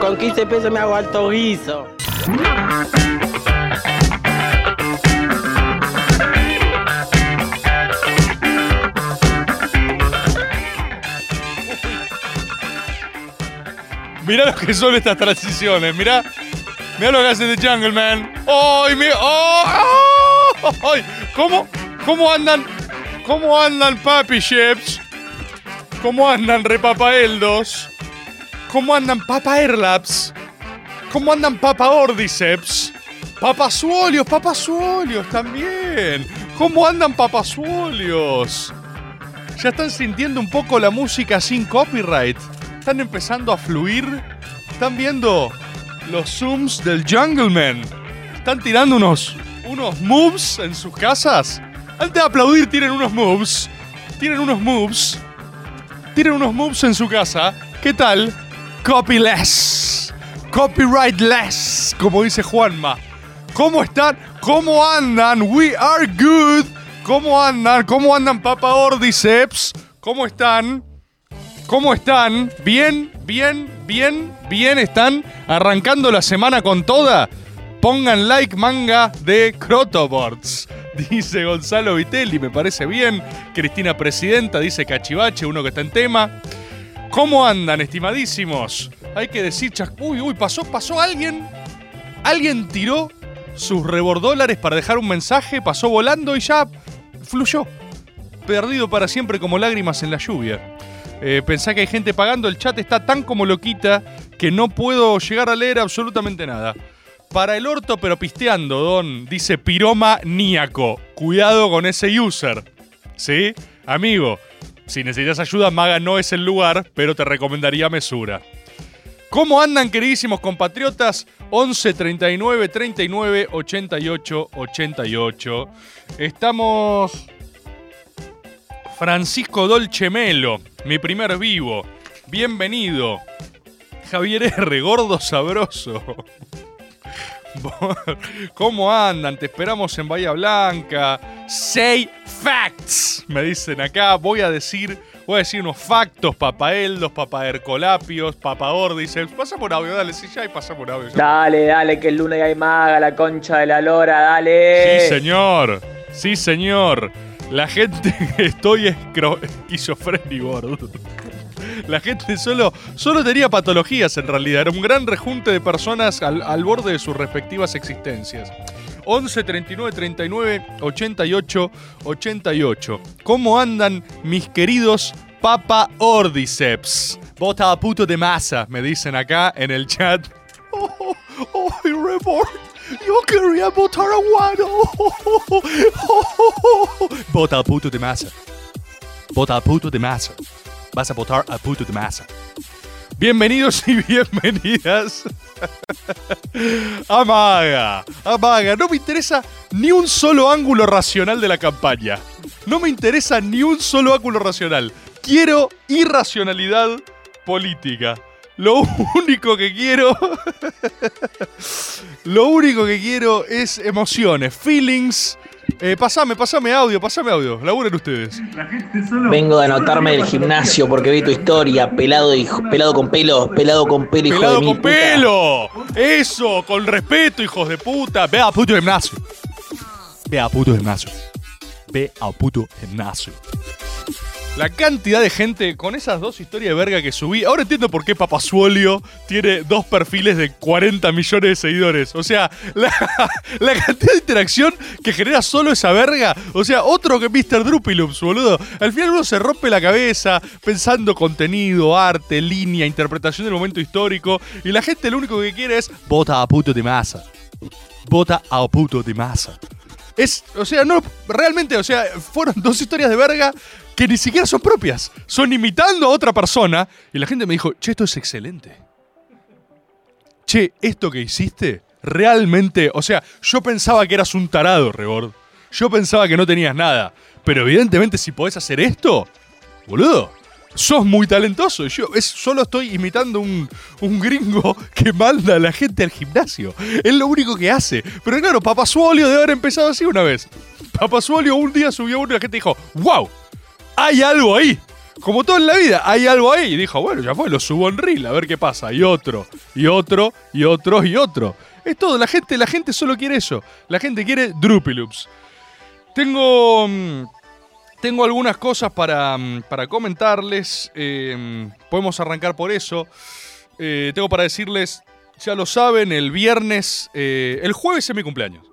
Con 15 pesos me hago alto guiso. Mirá lo que son estas transiciones, mirá. Mirá lo que hace The Jungle Man. ¡Ay, mi! ¡Oh! ¡Oh! ¿Cómo? ¿Cómo andan? ¿Cómo andan, papi chips? ¿Cómo andan, repapaeldos? ¿Cómo andan, papa airlaps? ¿Cómo andan, papa ordiceps? Papasuolios, papasuolios también. ¿Cómo andan, papasuolios? ¿Ya están sintiendo un poco la música sin copyright? ¿Están empezando a fluir? ¿Están viendo los zooms del Jungleman? ¿Están tirando unos, unos moves en sus casas? Antes de aplaudir, tienen unos moves. Tienen unos moves. Tienen unos moves en su casa. ¿Qué tal? Copyless. Copyrightless, como dice Juanma. ¿Cómo están? ¿Cómo andan? We are good. ¿Cómo andan? ¿Cómo andan, Papa Ordiceps? ¿Cómo están? ¿Cómo están? ¿Bien? ¿Bien? ¿Bien? ¿Bien? ¿Están arrancando la semana con toda? Pongan like manga de Crotoboards. Dice Gonzalo Vitelli, me parece bien. Cristina Presidenta, dice Cachivache, uno que está en tema. ¿Cómo andan, estimadísimos? Hay que decir, chas- uy, uy, pasó, pasó alguien. Alguien tiró sus rebordólares para dejar un mensaje, pasó volando y ya fluyó. Perdido para siempre como lágrimas en la lluvia. Eh, pensá que hay gente pagando, el chat está tan como loquita que no puedo llegar a leer absolutamente nada. Para el orto pero pisteando, Don, dice Piroma Níaco. Cuidado con ese user. ¿Sí? Amigo, si necesitas ayuda, Maga no es el lugar, pero te recomendaría Mesura. ¿Cómo andan, queridísimos compatriotas? 11 39 39 88 88. Estamos. Francisco Dolcemelo, mi primer vivo. Bienvenido. Javier R., gordo sabroso. ¿Cómo andan? Te esperamos en Bahía Blanca. Say facts, me dicen acá. Voy a decir, voy a decir unos factos, papaeldos, papaercolapios, papaórdices. Pasa por audio, dale, si ya hay, pasa por audio. Dale, dale, que el lunes hay maga, la concha de la lora, dale. Sí, señor. Sí, señor. La gente estoy esquizofrénico, gordo. La gente solo, solo tenía patologías en realidad. Era un gran rejunte de personas al, al borde de sus respectivas existencias. 11 39 39 88 88. ¿Cómo andan mis queridos Papa Ordiceps? Bota a puto de masa, me dicen acá en el chat. Oh, oh, oh, Rebord. Yo quería votar a Guado. Vota a puto de masa. Vota a puto de masa. Vas a votar a puto de masa. Bienvenidos y bienvenidas. Amaga, amaga. No me interesa ni un solo ángulo racional de la campaña. No me interesa ni un solo ángulo racional. Quiero irracionalidad política. Lo único que quiero. lo único que quiero es emociones, feelings. Eh, pasame, pasame audio, pasame audio. Laburen ustedes. Vengo de anotarme del gimnasio porque vi tu historia. Pelado, hijo, pelado con pelo, pelado con pelo, hijo ¡Pelado de con puta. pelo! Eso, con respeto, hijos de puta. Ve a puto gimnasio. Ve a puto gimnasio. Ve a puto gimnasio. La cantidad de gente con esas dos historias de verga que subí. Ahora entiendo por qué Papasuolio tiene dos perfiles de 40 millones de seguidores. O sea, la, la cantidad de interacción que genera solo esa verga. O sea, otro que Mr. Drupilups, boludo. Al final uno se rompe la cabeza pensando contenido, arte, línea, interpretación del momento histórico. Y la gente lo único que quiere es vota a puto de masa. Vota a puto de masa. Es, o sea, no, realmente, o sea, fueron dos historias de verga que ni siquiera son propias. Son imitando a otra persona. Y la gente me dijo, che, esto es excelente. che, esto que hiciste, realmente, o sea, yo pensaba que eras un tarado, Rebord. Yo pensaba que no tenías nada. Pero evidentemente si podés hacer esto, boludo, sos muy talentoso. Yo es, solo estoy imitando un, un gringo que manda a la gente al gimnasio. Es lo único que hace. Pero claro, Papasuolio debe haber empezado así una vez. Papasuolio un día subió uno y la gente dijo, wow, hay algo ahí. Como todo en la vida, hay algo ahí. Y dijo, bueno, ya fue, lo subo en reel, a ver qué pasa. Y otro, y otro, y otro, y otro. Es todo, la gente, la gente solo quiere eso. La gente quiere Droopy Loops. Tengo. Tengo algunas cosas para, mm, para comentarles. eh, podemos arrancar por eso. Eh, tengo para decirles, ya lo saben, el viernes. eh, el jueves es mi cumpleaños.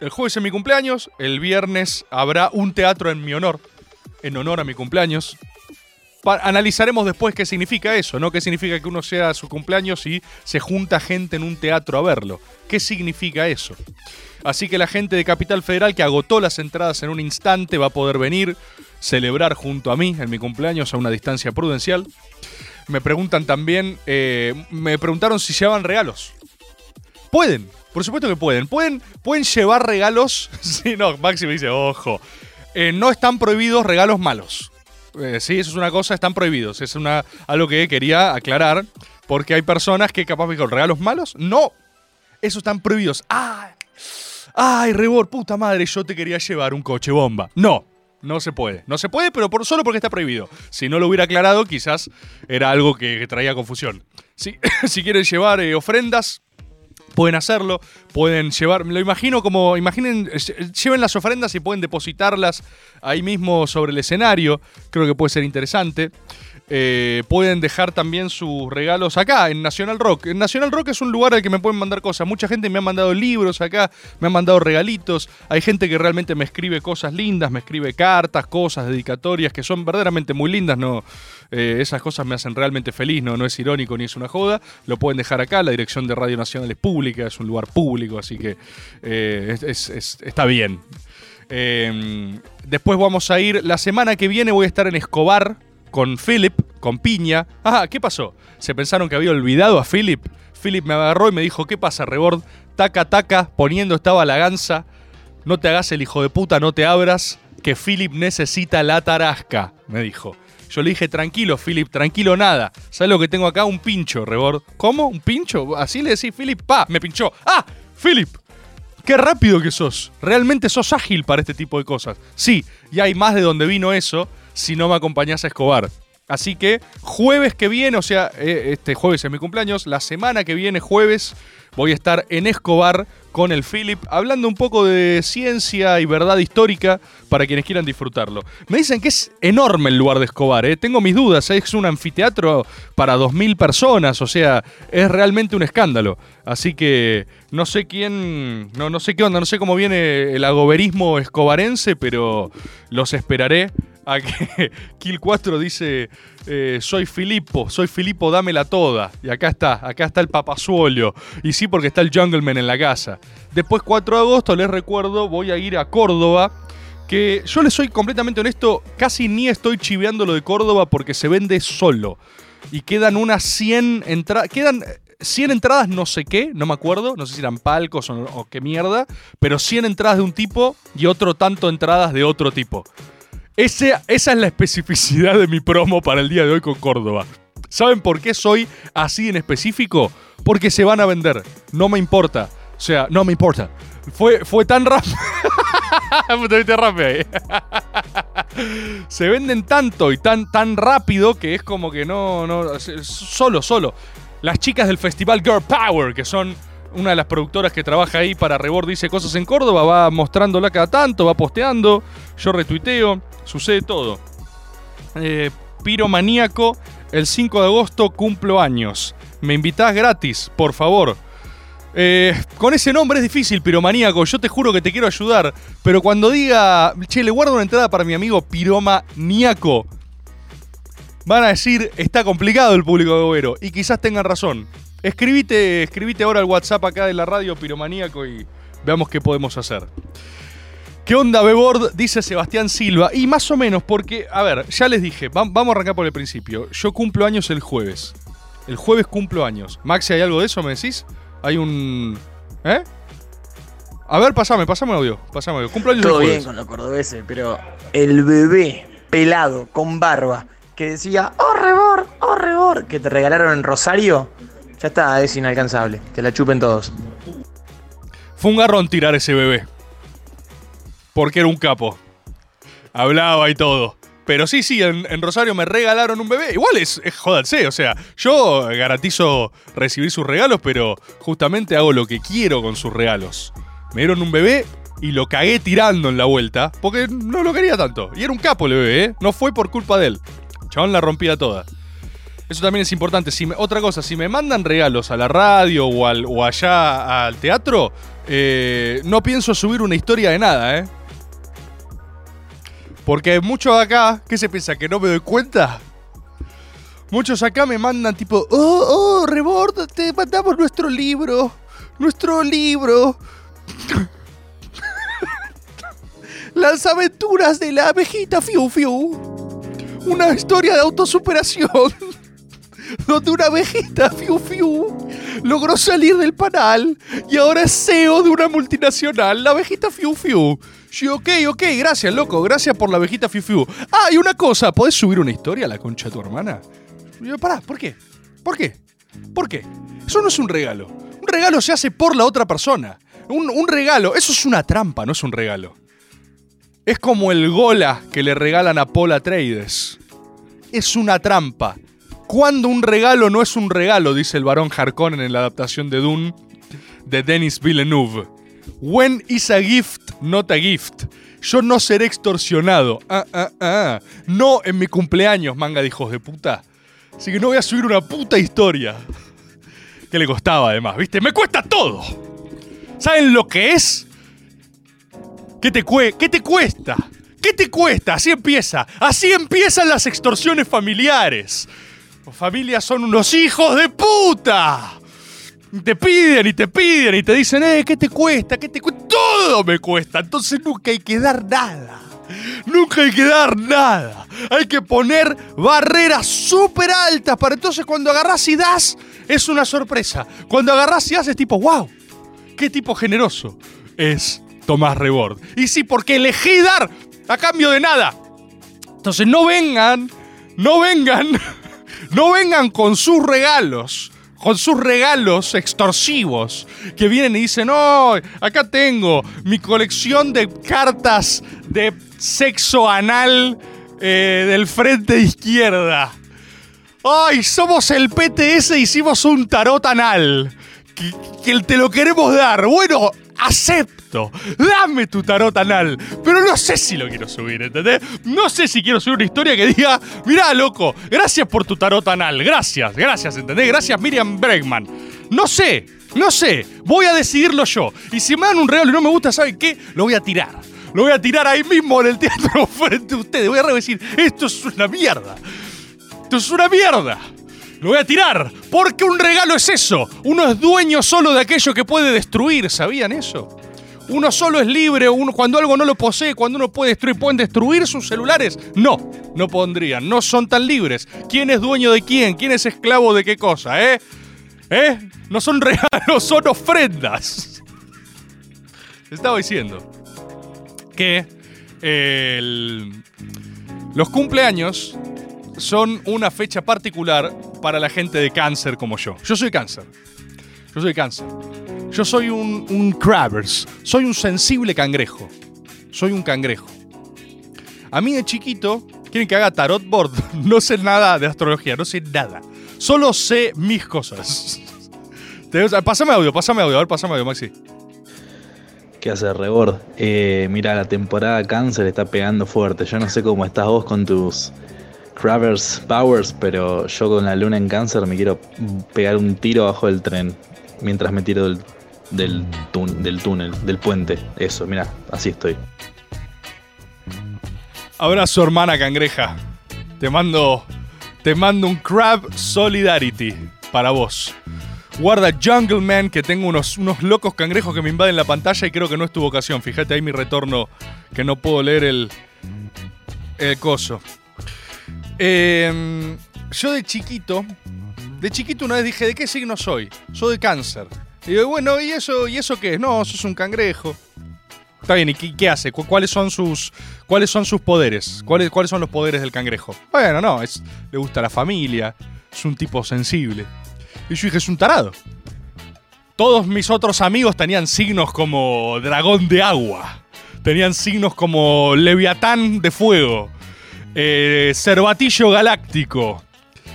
El jueves es mi cumpleaños. El viernes habrá un teatro en mi honor. En honor a mi cumpleaños. Analizaremos después qué significa eso, ¿no? ¿Qué significa que uno sea su cumpleaños y se junta gente en un teatro a verlo? ¿Qué significa eso? Así que la gente de Capital Federal que agotó las entradas en un instante va a poder venir, celebrar junto a mí en mi cumpleaños a una distancia prudencial. Me preguntan también, eh, me preguntaron si llevan regalos. Pueden, por supuesto que pueden. Pueden, pueden llevar regalos. sí, no, Maxi me dice, ojo. Eh, no están prohibidos regalos malos. Eh, sí, eso es una cosa, están prohibidos. Es una, algo que quería aclarar. Porque hay personas que capaz me dijeron, ¿regalos malos? No. Esos están prohibidos. ¡Ay! ¡Ay, Rebor, puta madre! Yo te quería llevar un coche bomba. No. No se puede. No se puede, pero por, solo porque está prohibido. Si no lo hubiera aclarado, quizás era algo que, traía confusión. Si, quieren llevar eh, ofrendas, pueden hacerlo, pueden llevar, lo imagino como, imaginen, eh, lleven las ofrendas y pueden depositarlas ahí mismo sobre el escenario, creo que puede ser interesante. Eh, pueden dejar también sus regalos acá, en Nacional Rock. En Nacional Rock es un lugar al que me pueden mandar cosas. Mucha gente me ha mandado libros acá, me han mandado regalitos. Hay gente que realmente me escribe cosas lindas, me escribe cartas, cosas, dedicatorias, que son verdaderamente muy lindas. No, eh, esas cosas me hacen realmente feliz, no, no es irónico ni es una joda. Lo pueden dejar acá, la dirección de Radio Nacional es pública, es un lugar público, así que eh, es- es- es- está bien. Eh, después vamos a ir, la semana que viene voy a estar en Escobar con Philip, con Piña. Ah, ¿qué pasó? Se pensaron que había olvidado a Philip. Philip me agarró y me dijo, ¿qué pasa, Rebord? Taca, taca, poniendo estaba la ganza. No te hagas el hijo de puta, no te abras, que Philip necesita la tarasca, me dijo. Yo le dije, tranquilo, Philip, tranquilo nada. ¿Sabes lo que tengo acá? Un pincho, Rebord. ¿Cómo? ¿Un pincho? Así le decís, Philip, pa, me pinchó. ¡Ah! Philip, Qué rápido que sos. Realmente sos ágil para este tipo de cosas. Sí, y hay más de donde vino eso si no me acompañás a Escobar. Así que jueves que viene, o sea, eh, este jueves es mi cumpleaños, la semana que viene, jueves, voy a estar en Escobar con el Philip, hablando un poco de ciencia y verdad histórica para quienes quieran disfrutarlo. Me dicen que es enorme el lugar de Escobar, ¿eh? tengo mis dudas, ¿eh? es un anfiteatro para 2.000 personas, o sea, es realmente un escándalo. Así que no sé quién, no, no sé qué onda, no sé cómo viene el agoberismo escobarense, pero los esperaré a que Kill 4 dice, eh, soy Filipo, soy Filipo, dámela toda. Y acá está, acá está el papasuolio. Y sí, porque está el Jungleman en la casa. Después, 4 de agosto, les recuerdo, voy a ir a Córdoba. Que yo les soy completamente honesto, casi ni estoy chiveando lo de Córdoba porque se vende solo. Y quedan unas 100 entradas. Quedan 100 entradas, no sé qué, no me acuerdo. No sé si eran palcos o, o qué mierda. Pero 100 entradas de un tipo y otro tanto entradas de otro tipo. Esa es la especificidad de mi promo para el día de hoy con Córdoba. ¿Saben por qué soy así en específico? Porque se van a vender. No me importa. O sea, no me importa. Fue, fue tan rápido. Se venden tanto y tan, tan rápido que es como que no, no. Solo, solo. Las chicas del festival Girl Power, que son una de las productoras que trabaja ahí para Rebord Dice Cosas en Córdoba, va mostrándola cada tanto, va posteando, yo retuiteo, sucede todo. Eh, Piromaníaco, el 5 de agosto cumplo años. Me invitás gratis, por favor. Eh, con ese nombre es difícil, Piromaníaco. Yo te juro que te quiero ayudar. Pero cuando diga, che, le guardo una entrada para mi amigo Piromaníaco, van a decir, está complicado el público de Gobero. Y quizás tengan razón. Escribite, escribite ahora al WhatsApp acá de la radio Piromaníaco y veamos qué podemos hacer. ¿Qué onda, Bebord? Dice Sebastián Silva. Y más o menos, porque, a ver, ya les dije, va- vamos a arrancar por el principio. Yo cumplo años el jueves. El jueves cumplo años. Maxi, ¿hay algo de eso, me decís? Hay un... ¿Eh? A ver, pasame, pasame audio. Pasame audio. Cumplo años Todo el bien con los cordobeses, pero el bebé pelado con barba que decía, oh rebor, oh rebor, que te regalaron en Rosario, ya está, es inalcanzable. Que la chupen todos. Fue un garrón tirar ese bebé. Porque era un capo. Hablaba y todo. Pero sí, sí, en, Rosario me regalaron un bebé. Igual es, es o sea, yo garantizo recibir sus regalos, pero justamente hago lo que quiero con sus regalos. Me dieron un bebé y lo cagué tirando en la vuelta, porque no lo quería tanto. Y era un capo el bebé, ¿eh? No fue por culpa de él. Chabón la rompía toda. Eso también es importante. Otra cosa, si me mandan regalos a la radio o, al- o allá al teatro, eh, no pienso subir una historia de nada, ¿eh? Porque muchos acá, ¿qué se piensa? ¿Que no me doy cuenta? Muchos acá me mandan tipo, oh, oh, Rebord, te mandamos nuestro libro. Nuestro libro. Las aventuras de la abejita Fiu Fiu. Una historia de autosuperación. Donde una abejita Fiu Fiu logró salir del panal y ahora es CEO de una multinacional, la abejita Fiu Fiu. Sí, ok, ok, gracias, loco, gracias por la abejita Fiu Fiu. Ah, y una cosa, ¿podés subir una historia a la concha de tu hermana? Y pará, ¿por qué? ¿Por qué? ¿Por qué? Eso no es un regalo. Un regalo se hace por la otra persona. Un, un regalo, eso es una trampa, no es un regalo. Es como el gola que le regalan a Paul Atreides. Es una trampa. Cuando un regalo no es un regalo, dice el varón Harkonnen en la adaptación de Dune de Denis Villeneuve. When is a gift, not a gift. Yo no seré extorsionado. Ah, ah, ah. No en mi cumpleaños, manga de hijos de puta. Así que no voy a subir una puta historia. Que le costaba además, ¿viste? Me cuesta todo. ¿Saben lo que es? ¿Qué te, ¿Qué te cuesta? ¿Qué te cuesta? Así empieza. Así empiezan las extorsiones familiares. Familias son unos hijos de puta. Te piden y te piden y te dicen, eh, ¿qué te cuesta? ¿Qué te cuesta? Todo me cuesta. Entonces nunca hay que dar nada. Nunca hay que dar nada. Hay que poner barreras súper altas para entonces cuando agarrás y das, es una sorpresa. Cuando agarrás y das es tipo, wow, qué tipo generoso es Tomás Rebord. Y sí, porque elegí dar a cambio de nada. Entonces no vengan, no vengan, no vengan con sus regalos, con sus regalos extorsivos, que vienen y dicen, no, acá tengo mi colección de cartas de sexo anal eh, del frente izquierda. ¡Ay, somos el PTS, hicimos un tarot anal! Que, que te lo queremos dar. Bueno, acepto. Dame tu tarot anal. Pero no sé si lo quiero subir, ¿entendés? No sé si quiero subir una historia que diga, mirá, loco, gracias por tu tarot anal. Gracias, gracias, ¿entendés? Gracias, Miriam Bregman. No sé, no sé. Voy a decidirlo yo. Y si me dan un regalo y no me gusta, ¿saben qué? Lo voy a tirar. Lo voy a tirar ahí mismo en el teatro frente a ustedes. Voy a decir, esto es una mierda. Esto es una mierda. Lo voy a tirar. Porque un regalo es eso. Uno es dueño solo de aquello que puede destruir. ¿Sabían eso? Uno solo es libre uno, cuando algo no lo posee, cuando uno puede destruir. ¿Pueden destruir sus celulares? No, no pondrían. No son tan libres. ¿Quién es dueño de quién? ¿Quién es esclavo de qué cosa? ¿Eh? ¿Eh? No son regalos, son ofrendas. Estaba diciendo que los cumpleaños son una fecha particular para la gente de cáncer como yo. Yo soy cáncer. Yo soy cáncer. Yo soy un, un crabbers. Soy un sensible cangrejo. Soy un cangrejo. A mí de chiquito, quieren que haga tarot board. No sé nada de astrología, no sé nada. Solo sé mis cosas. Pásame audio, pásame audio, a ver, pásame audio, Maxi. ¿Qué hace Rebord? Eh, mira, la temporada cáncer está pegando fuerte. Yo no sé cómo estás vos con tus Cravers Powers, pero yo con la luna en cáncer me quiero pegar un tiro abajo del tren mientras me tiro del túnel, del puente. Eso, mira, así estoy. Abrazo, hermana cangreja. Te mando. Te mando un Crab Solidarity para vos. Guarda Jungle Man, que tengo unos, unos locos cangrejos que me invaden la pantalla y creo que no es tu vocación. Fíjate ahí mi retorno, que no puedo leer el. el coso. Em, yo de chiquito. De chiquito una vez dije, ¿de qué signo soy? Soy de cáncer. Y digo, bueno, ¿y eso, ¿y eso qué es? No, sos un cangrejo. Está bien, ¿y qué, hace? ¿Cu- ¿Cuáles son sus, cuáles son sus poderes? ¿Cuáles, ¿Cuáles son los poderes del cangrejo? Bueno, no, le gusta la familia, es un tipo sensible. Y yo dije, es un tarado. Todos mis otros amigos tenían signos como dragón de agua. Tenían signos como leviatán de fuego. Eh, cervatillo galáctico.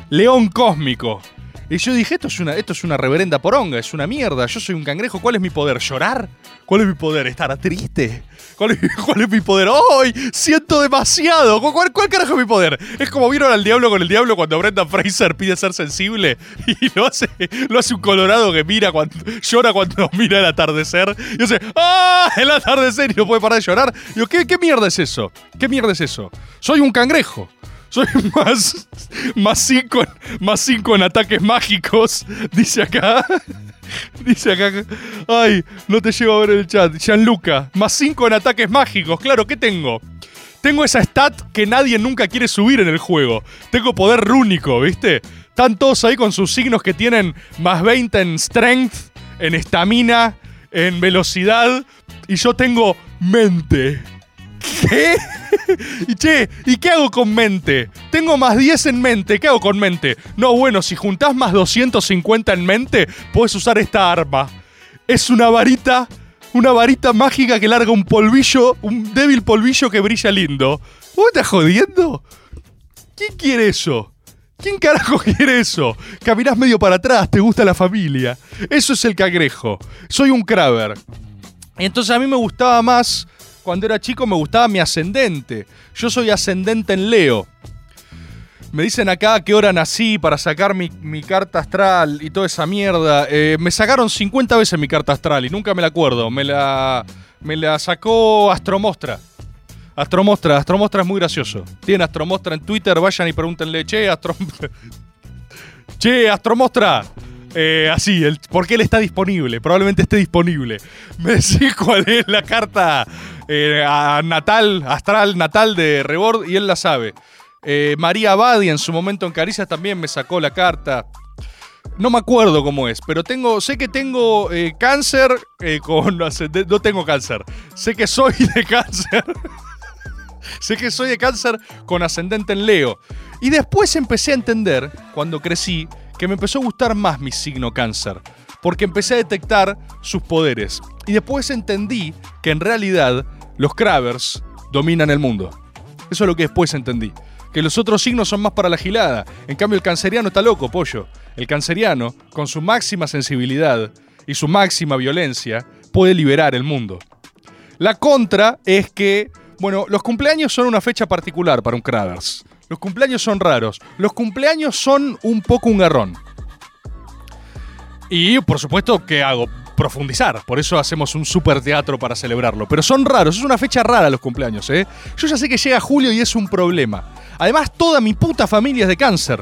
León cósmico. Y yo dije, esto es, una, esto es una reverenda poronga, es una mierda. Yo soy un cangrejo. ¿Cuál es mi poder? ¿Llorar? ¿Cuál es mi poder? ¿Estar triste? ¿Cuál es, cuál es mi poder? ¡Ay! Siento demasiado. ¿Cu- ¿Cuál, ¿Cuál carajo es mi poder? Es como vieron al diablo con el diablo cuando Brendan Fraser pide ser sensible y lo hace, lo hace un colorado que mira cuando, llora cuando mira el atardecer. Y hace ¡Ah! El atardecer y no puede parar de llorar. Digo, ¿qué, ¿qué mierda es eso? ¿Qué mierda es eso? Soy un cangrejo. Soy más, más cinco, más cinco en ataques mágicos, dice acá. Dice acá. Ay, no te llevo a ver el chat. Gianluca, más 5 en ataques mágicos. Claro, ¿qué tengo? Tengo esa stat que nadie nunca quiere subir en el juego. Tengo poder rúnico, ¿viste? Están todos ahí con sus signos que tienen más 20 en strength, en estamina, en velocidad. Y yo tengo mente. ¿Qué? y che, ¿y qué hago con mente? Tengo más 10 en mente, ¿qué hago con mente? No, bueno, si juntás más 250 en mente, puedes usar esta arma. Es una varita, una varita mágica que larga un polvillo, un débil polvillo que brilla lindo. ¿Vos estás jodiendo? ¿Quién quiere eso? ¿Quién carajo quiere eso? Caminás medio para atrás, te gusta la familia. Eso es el cangrejo. Soy un Kraber. Entonces a mí me gustaba más, cuando era chico me gustaba mi ascendente. Yo soy ascendente en Leo. Me dicen acá a qué hora nací para sacar mi, carta astral y toda esa mierda. Eh, me sacaron 50 veces mi carta astral y nunca me la acuerdo. Me la, me la sacó Astromostra. Astromostra, Astromostra es muy gracioso. Tiene Astromostra en Twitter, vayan y pregúntenle, che, Astro... che, Astromostra. Eh, así, el, porque él está disponible, probablemente esté disponible. Me decís cuál es la carta eh, natal, astral, natal de Rebord y él la sabe. Eh, María Abadi en su momento en Caricias también me sacó la carta. No me acuerdo cómo es, pero tengo, sé que tengo eh, cáncer con ascendente- no tengo cáncer. Sé que soy de cáncer. sé que soy de cáncer con ascendente en Leo. Y después empecé a entender, cuando crecí, que me empezó a gustar más mi signo cáncer. Porque empecé a detectar sus poderes. Y después entendí que en realidad los Kravers dominan el mundo. Eso es lo que después entendí. Que los otros signos son más para la gilada. En cambio, el canceriano está loco, pollo. El canceriano, con su máxima sensibilidad y su máxima violencia, puede liberar el mundo. La contra es que, bueno, los cumpleaños son una fecha particular para un Kravers. Los cumpleaños son raros. Los cumpleaños son un poco un garrón. Y por supuesto, ¿qué hago? Profundizar. Por eso hacemos un super teatro para celebrarlo. Pero son raros. Es una fecha rara los cumpleaños, ¿eh? Yo ya sé que llega julio y es un problema. Además, toda mi puta familia es de cáncer.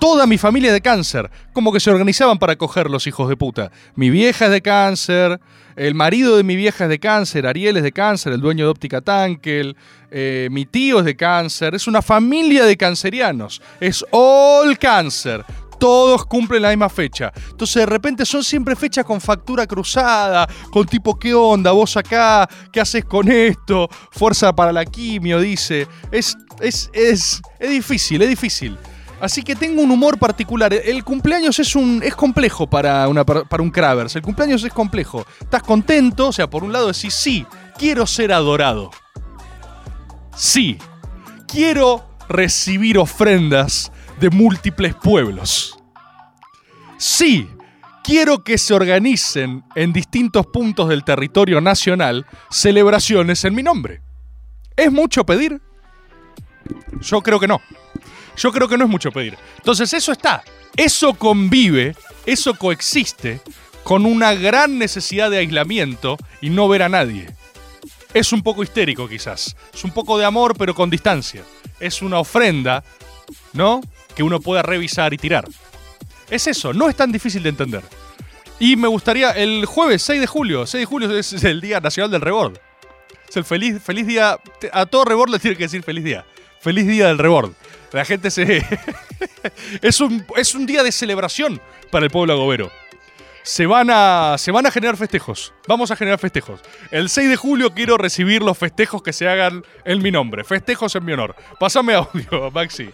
Toda mi familia es de cáncer. Como que se organizaban para coger los hijos de puta. Mi vieja es de cáncer. El marido de mi vieja es de cáncer. Ariel es de cáncer. El dueño de Óptica Tankel. eh, mi tío es de cáncer. Es una familia de cancerianos. Es all cáncer. Todos cumplen la misma fecha. Entonces de repente son siempre fechas con factura cruzada, con tipo, ¿qué onda? ¿Vos acá? ¿Qué haces con esto? Fuerza para la quimio, dice. Es, es, es, es difícil, es difícil. Así que tengo un humor particular. El cumpleaños es un es complejo para, una, para un Kravers. El cumpleaños es complejo. Estás contento, o sea, por un lado decís, sí, quiero ser adorado. Sí, quiero recibir ofrendas de múltiples pueblos. Sí, quiero que se organicen en distintos puntos del territorio nacional celebraciones en mi nombre. ¿Es mucho pedir? Yo creo que no. Yo creo que no es mucho pedir. Entonces eso está. Eso convive, eso coexiste con una gran necesidad de aislamiento y no ver a nadie. Es un poco histérico quizás. Es un poco de amor pero con distancia. Es una ofrenda, ¿no? Que uno pueda revisar y tirar. Es eso, no es tan difícil de entender. Y me gustaría, el jueves 6 de julio, 6 de julio es el Día Nacional del Rebord. Es el feliz, feliz día, a todo Rebord le tiene que decir feliz día. Feliz día del rebord. La gente se. es, un, es un día de celebración para el pueblo agobero. Se van, a, generar festejos. Vamos a generar festejos. El 6 de julio quiero recibir los festejos que se hagan en mi nombre. Festejos en mi honor. Pásame audio, Maxi.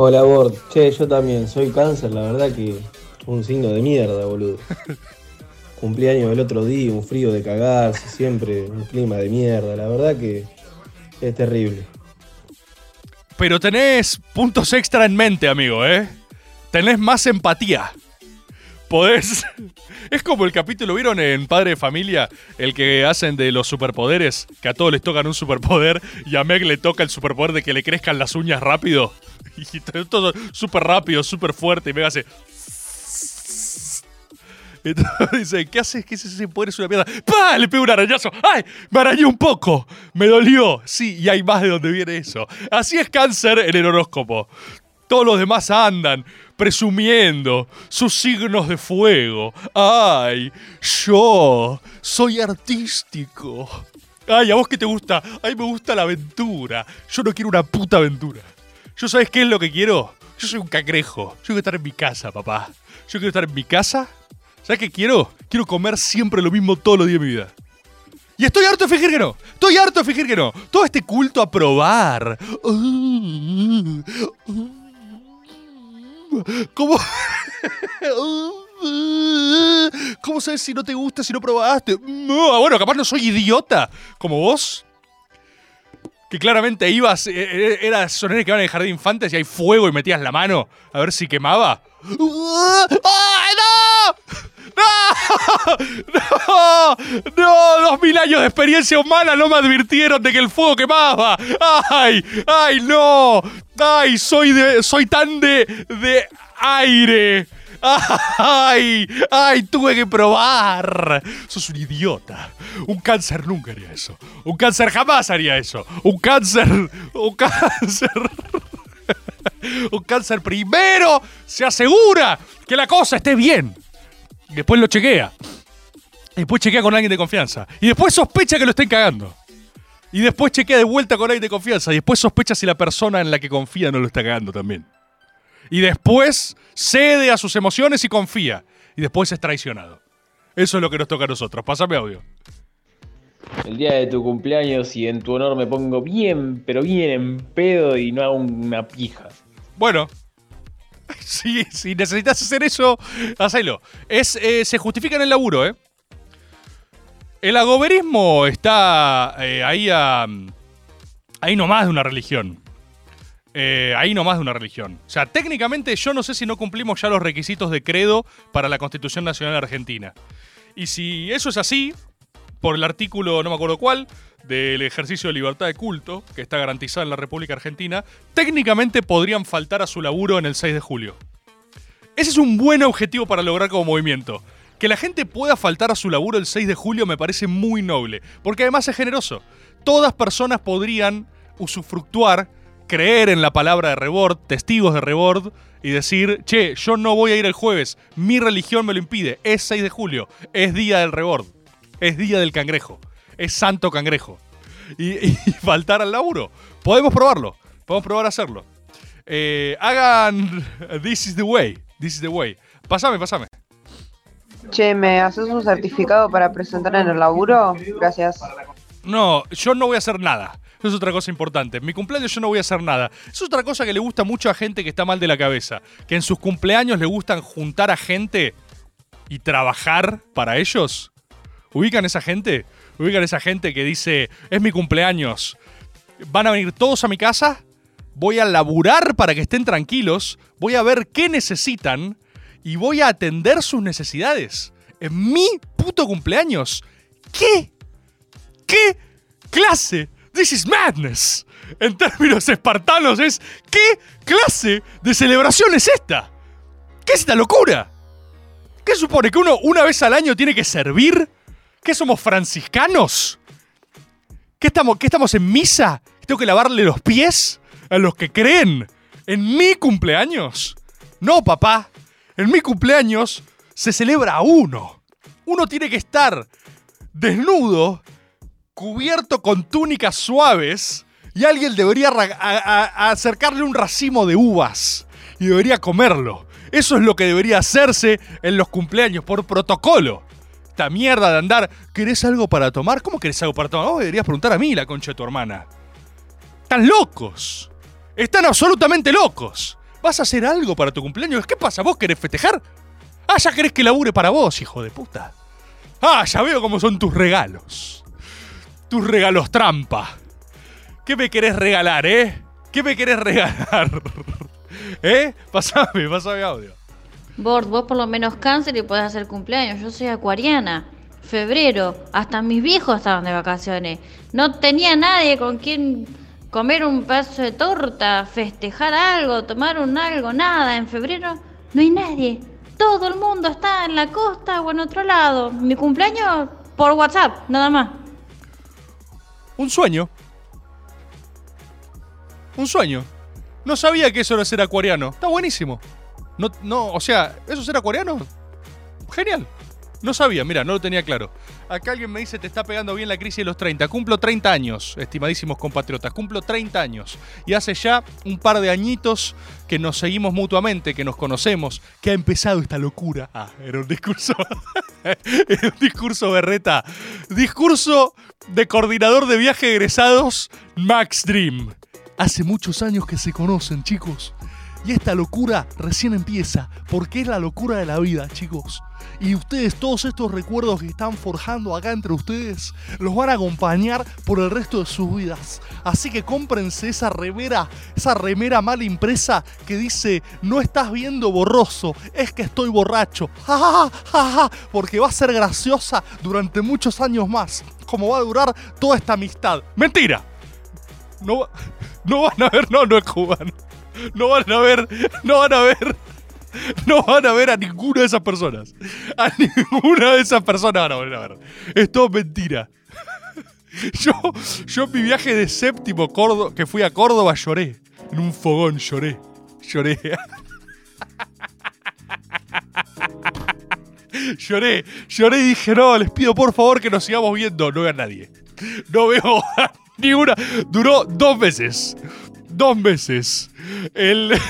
Hola, Bord. Che, yo también soy cáncer, la verdad que un signo de mierda, boludo. Cumpleaños el otro día, un frío de cagarse, siempre un clima de mierda, la verdad que es terrible. Pero tenés puntos extra en mente, amigo, ¿eh? Tenés más empatía. Podés. Es como el capítulo, ¿vieron en Padre de Familia? El que hacen de los superpoderes, que a todos les tocan un superpoder y a Meg le toca el superpoder de que le crezcan las uñas rápido. Y todo, súper rápido, súper fuerte. Y Meg hace. Entonces dice, ¿qué haces? ¿Qué es ese poder? Es una mierda. ¡Pah! Le pego un arañazo. ¡Ay! Me arañé un poco. Me dolió. Sí, y hay más de donde viene eso. Así es cáncer en el horóscopo. Todos los demás andan presumiendo sus signos de fuego. ¡Ay! Yo soy artístico. ¡Ay! ¿A vos qué te gusta? ¡Ay! Me gusta la aventura. Yo no quiero una puta aventura. ¿Yo sabes qué es lo que quiero? Yo soy un cangrejo. Yo quiero estar en mi casa, papá. Yo quiero estar en mi casa. ¿Sabes qué quiero? Quiero comer siempre lo mismo todos los días de mi vida. Y estoy harto de fingir que no. Estoy harto de fingir que no. Todo este culto a probar. ¿Cómo? ¿Cómo sabes si no te gusta, si no probaste? No, bueno, capaz no soy idiota como vos. Que claramente ibas, eh, eh, era sonenes que van en el jardín infantes y hay fuego y metías la mano a ver si quemaba. ¡Ay, no! ¡No! ¡No! ¡No! Dos mil años de experiencia humana no me advirtieron de que el fuego quemaba. ¡Ay! ¡Ay, no! ¡Ay! Soy de. soy tan de. de aire. ¡Ay! ¡Ay! Tuve que probar. Sos un idiota. Un cáncer nunca haría eso. Un cáncer jamás haría eso. Un cáncer. Un cáncer. Un cáncer primero se asegura que la cosa esté bien. Después lo chequea. Y después chequea con alguien de confianza. Y después sospecha que lo estén cagando. Y después chequea de vuelta con alguien de confianza. Y después sospecha si la persona en la que confía no lo está cagando también. Y después cede a sus emociones y confía. Y después es traicionado. Eso es lo que nos toca a nosotros. Pásame audio. El día de tu cumpleaños y en tu honor me pongo bien, pero bien en pedo y no hago una pija. Bueno. Si, si necesitas hacer eso, hacelo. Es, eh, se justifica en el laburo, ¿eh? El agoberismo está eh, ahí a. Ahí nomás de una religión. Eh, ahí nomás de una religión. O sea, técnicamente yo no sé si no cumplimos ya los requisitos de credo para la Constitución Nacional Argentina. Y si eso es así, por el artículo, no me acuerdo cuál, del ejercicio de libertad de culto, que está garantizado en la República Argentina, técnicamente podrían faltar a su laburo en el 6 de julio. Ese es un buen objetivo para lograr como movimiento. Que la gente pueda faltar a su laburo el 6 de julio me parece muy noble, porque además es generoso. Todas personas podrían usufructuar, creer en la palabra de Rebord, testigos de Rebord, y decir, che, yo no voy a ir el jueves, mi religión me lo impide, es 6 de julio, es día del Rebord, es día del cangrejo, es santo cangrejo. Y, y faltar al laburo. Podemos probarlo, podemos probar a hacerlo. Eh, hagan This is the way, this is the way. Pasame, pasame. Che, ¿me haces un certificado para presentar en el laburo? Gracias. No, yo no voy a hacer nada. Eso es otra cosa importante. En mi cumpleaños yo no voy a hacer nada. Es otra cosa que le gusta mucho a gente que está mal de la cabeza. Que en sus cumpleaños le gustan juntar a gente y trabajar para ellos. ¿Ubican esa gente? ¿Ubican esa gente que dice, es mi cumpleaños? Van a venir todos a mi casa. Voy a laburar para que estén tranquilos. Voy a ver qué necesitan. Y voy a atender sus necesidades. En mi puto cumpleaños. ¿Qué? ¿Qué clase? This is madness. En términos espartanos es ¿qué clase de celebración es esta? ¿Qué es esta locura? ¿Qué supone que uno una vez al año tiene que servir? ¿Qué somos franciscanos? ¿Qué estamos, estamos en misa? ¿Tengo que lavarle los pies a los que creen en mi cumpleaños? No, papá. En mi cumpleaños se celebra uno. Uno tiene que estar desnudo cubierto con túnicas suaves y alguien debería acercarle un racimo de uvas y debería comerlo. Eso es lo que debería hacerse en los cumpleaños por protocolo. Esta mierda de andar, ¿querés algo para tomar? ¿Cómo querés algo para tomar? Vos deberías preguntar a mí, la concha de tu hermana. Están locos. Están absolutamente locos. ¿Vas a hacer algo para tu cumpleaños? ¿Qué pasa? ¿Vos querés festejar? Ah, ya querés que labure para vos, hijo de puta. Ah, ya veo cómo son tus regalos. Tus regalos trampa. ¿Qué me querés regalar, eh? ¿Qué me querés regalar? ¿Eh? Pasame, pasame audio. Bord, vos por lo menos cáncer y podés hacer cumpleaños. Yo soy acuariana. Febrero, hasta mis viejos estaban de vacaciones. No tenía nadie con quien comer un pedazo de torta, festejar algo, tomar un algo, nada. En febrero no hay nadie. Todo el mundo está en la costa o en otro lado. Mi cumpleaños por WhatsApp, nada más. Un sueño. Un sueño. No sabía que eso era ser acuariano. Está buenísimo. No, no, o sea, ¿eso es ser acuariano? Genial. No sabía, mira, no lo tenía claro. Acá alguien me dice, te está pegando bien la crisis de los 30. Cumplo 30 años, estimadísimos compatriotas. Cumplo 30 años. Y hace ya un par de añitos que nos seguimos mutuamente, que nos conocemos, que ha empezado esta locura. Ah, era un discurso. era un discurso berreta. Discurso de coordinador de viaje egresados, Max Dream. Hace muchos años que se conocen, chicos. Y esta locura recién empieza, porque es la locura de la vida, chicos. Y ustedes, todos estos recuerdos que están forjando acá entre ustedes, los van a acompañar por el resto de sus vidas. Así que cómprense esa remera, esa remera mal impresa que dice, no estás viendo borroso, es que estoy borracho. Ja, ja, ja, ja, porque va a ser graciosa durante muchos años más, como va a durar toda esta amistad. Mentira. No, no van a ver, no, no es cubano. No van a ver, no van a ver, no van a ver a ninguna de esas personas. A ninguna de esas personas van a volver a ver. Es todo mentira. Yo, yo en mi viaje de séptimo Córdoba, que fui a Córdoba lloré. En un fogón lloré. Lloré. Lloré, lloré y dije, no, les pido por favor que nos sigamos viendo. No veo a nadie. No veo a ninguna. Duró dos meses. Dos meses. El.